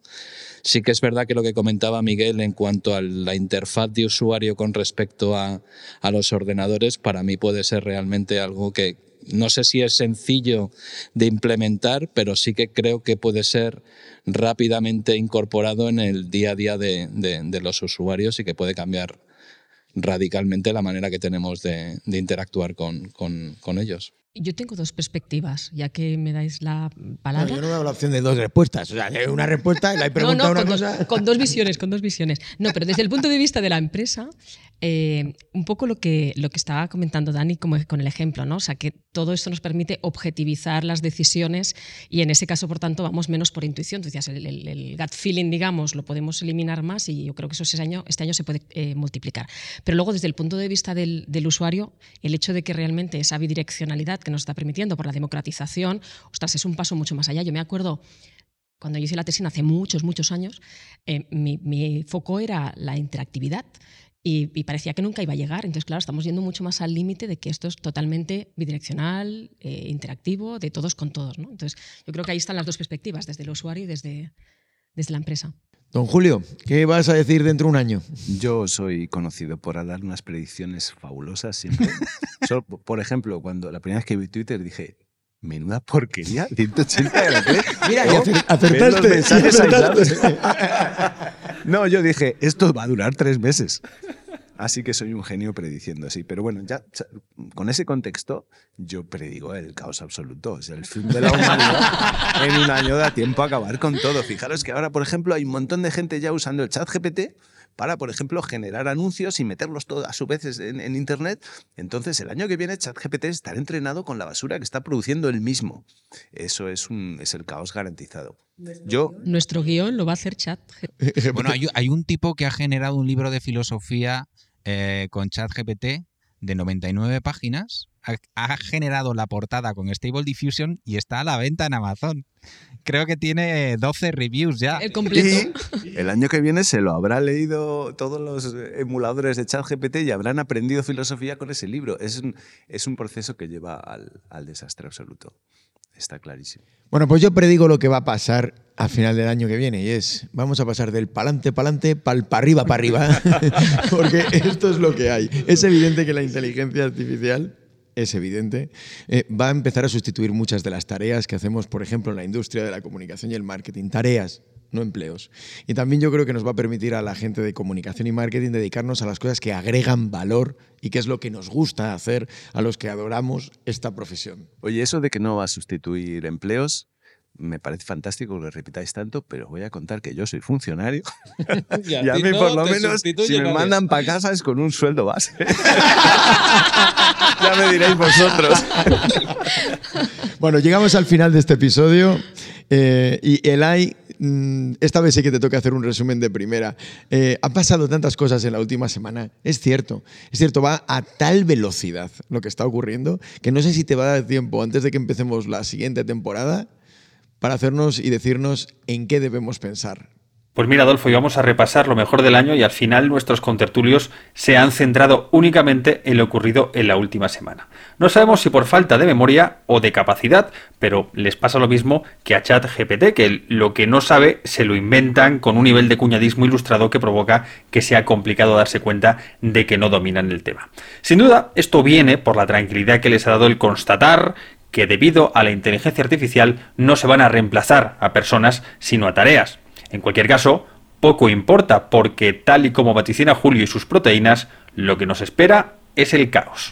Sí que es verdad que lo que comentaba Miguel en cuanto a la interfaz de usuario con respecto a, a los ordenadores, para mí puede ser realmente algo que no sé si es sencillo de implementar, pero sí que creo que puede ser rápidamente incorporado en el día a día de, de- de los usuarios y que puede cambiar radicalmente la manera que tenemos de, de interactuar con, con- con ellos. Yo tengo dos perspectivas, ya que me dais la No, palabra. yo no me hago la opción de dos respuestas. O sea, hay una respuesta y la *laughs* he preguntado no, no, una con, cosa. Dos, con dos visiones, con dos visiones. No, pero desde el punto de vista de la empresa, eh, un poco lo que, lo que estaba comentando Dani como con el ejemplo, ¿no? O sea, que todo esto nos permite objetivizar las decisiones y en ese caso, por tanto, vamos menos por intuición. Decías, el, gut feeling, digamos, lo podemos eliminar más y yo creo que eso este año, este año se puede eh, multiplicar. Pero luego, desde el punto de vista del, usuario, el hecho de que realmente esa bidireccionalidad que nos está permitiendo por la democratización, ostras, es un paso mucho más allá. Yo me acuerdo cuando yo hice la tesina hace muchos, muchos años, eh, mi foco era la interactividad y, y parecía que nunca iba a llegar. Entonces, claro, estamos yendo mucho más al límite de que esto es totalmente bidireccional, eh, interactivo, de todos con todos. ¿no? Entonces, yo creo que ahí están las dos perspectivas, desde el usuario y desde, desde la empresa. Don Julio, ¿qué vas a decir dentro de un año? Yo soy conocido por dar unas predicciones fabulosas siempre. *laughs* Solo, por ejemplo, cuando la primera vez que vi Twitter dije, menuda porquería, *laughs* 180 grados. Mira, y ¿no? acer- Ves acertaste, mensajes acertaste. No, yo dije, esto va a durar tres meses. Así que soy un genio prediciendo así. Pero bueno, ya con ese contexto, yo predigo el caos absoluto. O sea, el fin de la humanidad en un año da tiempo a acabar con todo. Fijaros que ahora, por ejemplo, hay un montón de gente ya usando el chat GPT para, por ejemplo, generar anuncios y meterlos todos a su vez en, en Internet. Entonces, el año que viene, ChatGPT estará entrenado con la basura que está produciendo él mismo. Eso es, un, es el caos garantizado. Yo, Nuestro guion lo va a hacer chat. Bueno, hay, hay un tipo que ha generado un libro de filosofía eh, con ChatGPT de 99 páginas. Ha, ha generado la portada con Stable Diffusion y está a la venta en Amazon. Creo que tiene 12 reviews ya. El completo. Y el año que viene se lo habrá leído todos los emuladores de ChatGPT y habrán aprendido filosofía con ese libro. Es un, es un proceso que lleva al, al desastre absoluto. Está clarísimo. Bueno, pues yo predigo lo que va a pasar a final del año que viene y es, vamos a pasar del pa'lante, pa'lante, pal para arriba, para arriba, *laughs* porque esto es lo que hay. Es evidente que la inteligencia artificial es evidente, eh, va a empezar a sustituir muchas de las tareas que hacemos, por ejemplo, en la industria de la comunicación y el marketing. Tareas, no empleos. Y también yo creo que nos va a permitir a la gente de comunicación y marketing dedicarnos a las cosas que agregan valor y que es lo que nos gusta hacer a los que adoramos esta profesión. Oye, eso de que no va a sustituir empleos, me parece fantástico que lo repitáis tanto, pero voy a contar que yo soy funcionario. *laughs* Y a *laughs* Y a ti mí, no por lo menos, si me mandan para casa es con un sueldo base. *laughs* ya me diréis vosotros. Bueno, llegamos al final de este episodio eh, y Elai mm, esta vez sí que te toca hacer un resumen de primera. Eh, han pasado tantas cosas en la última semana. Es cierto, es cierto, va a tal velocidad lo que está ocurriendo que no sé si te va a dar tiempo antes de que empecemos la siguiente temporada para hacernos y decirnos en qué debemos pensar. Pues mira, Adolfo, y vamos a repasar lo mejor del año y al final nuestros contertulios se han centrado únicamente en lo ocurrido en la última semana. No sabemos si por falta de memoria o de capacidad, pero les pasa lo mismo que a ChatGPT, que lo que no sabe se lo inventan con un nivel de cuñadismo ilustrado que provoca que sea complicado darse cuenta de que no dominan el tema. Sin duda, esto viene por la tranquilidad que les ha dado el constatar que debido a la inteligencia artificial no se van a reemplazar a personas sino a tareas. En cualquier caso, poco importa porque tal y como vaticina Julio y sus proteínas, lo que nos espera es el caos.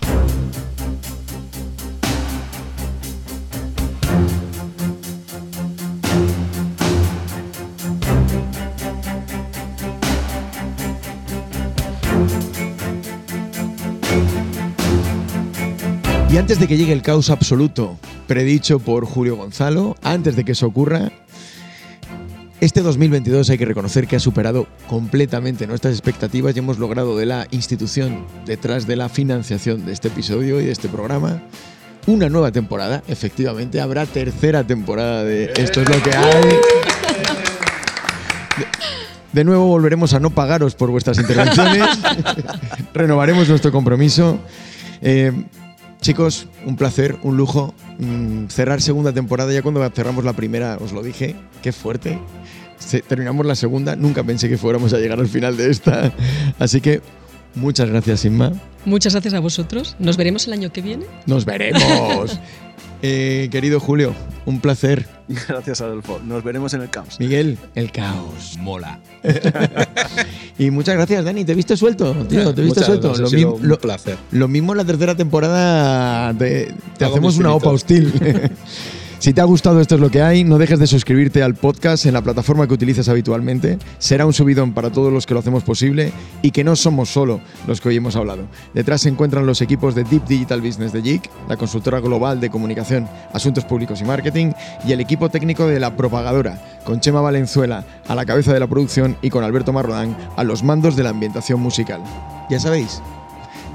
Y antes de que llegue el caos absoluto predicho por Julio Gonzalo, antes de que eso ocurra, este 2022 hay que reconocer que ha superado completamente nuestras expectativas y hemos logrado de la institución detrás de la financiación de este episodio y de este programa una nueva temporada. Efectivamente, habrá tercera temporada de Esto es lo que hay. De, nuevo volveremos a no pagaros por vuestras intervenciones. *laughs* Renovaremos nuestro compromiso. Eh, chicos, un placer, un lujo. Mm, cerrar segunda temporada, ya cuando cerramos la primera, os lo dije, qué fuerte. Se- terminamos la segunda, nunca pensé que fuéramos a llegar al final de esta. Así que muchas gracias, Inma. Muchas gracias a vosotros. Nos veremos el año que viene. Nos veremos. *laughs* Eh, querido Julio, un placer. *laughs* Gracias, Adolfo. Nos veremos en el caos. Miguel, el caos. Mola. *laughs* Y muchas gracias, Dani. Te he visto suelto, tío. Te he visto Muchas suelto. Lo, mi- un lo- placer. lo mismo en la tercera temporada. Te, te hacemos una OPA hostil. *laughs* Si te ha gustado esto es lo que hay, no dejes de suscribirte al podcast en la plataforma que utilices habitualmente. Será un subidón para todos los que lo hacemos posible y que no somos solo los que hoy hemos hablado. Detrás se encuentran los equipos de Deep Digital Business de JIC, la consultora global de comunicación, asuntos públicos y marketing, y el equipo técnico de la propagadora, con Chema Valenzuela a la cabeza de la producción y con Alberto Marrodán a los mandos de la ambientación musical. Ya sabéis,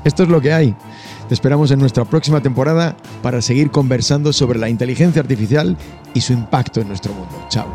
esto es lo que hay. Te esperamos en nuestra próxima temporada para seguir conversando sobre la inteligencia artificial y su impacto en nuestro mundo. Chao.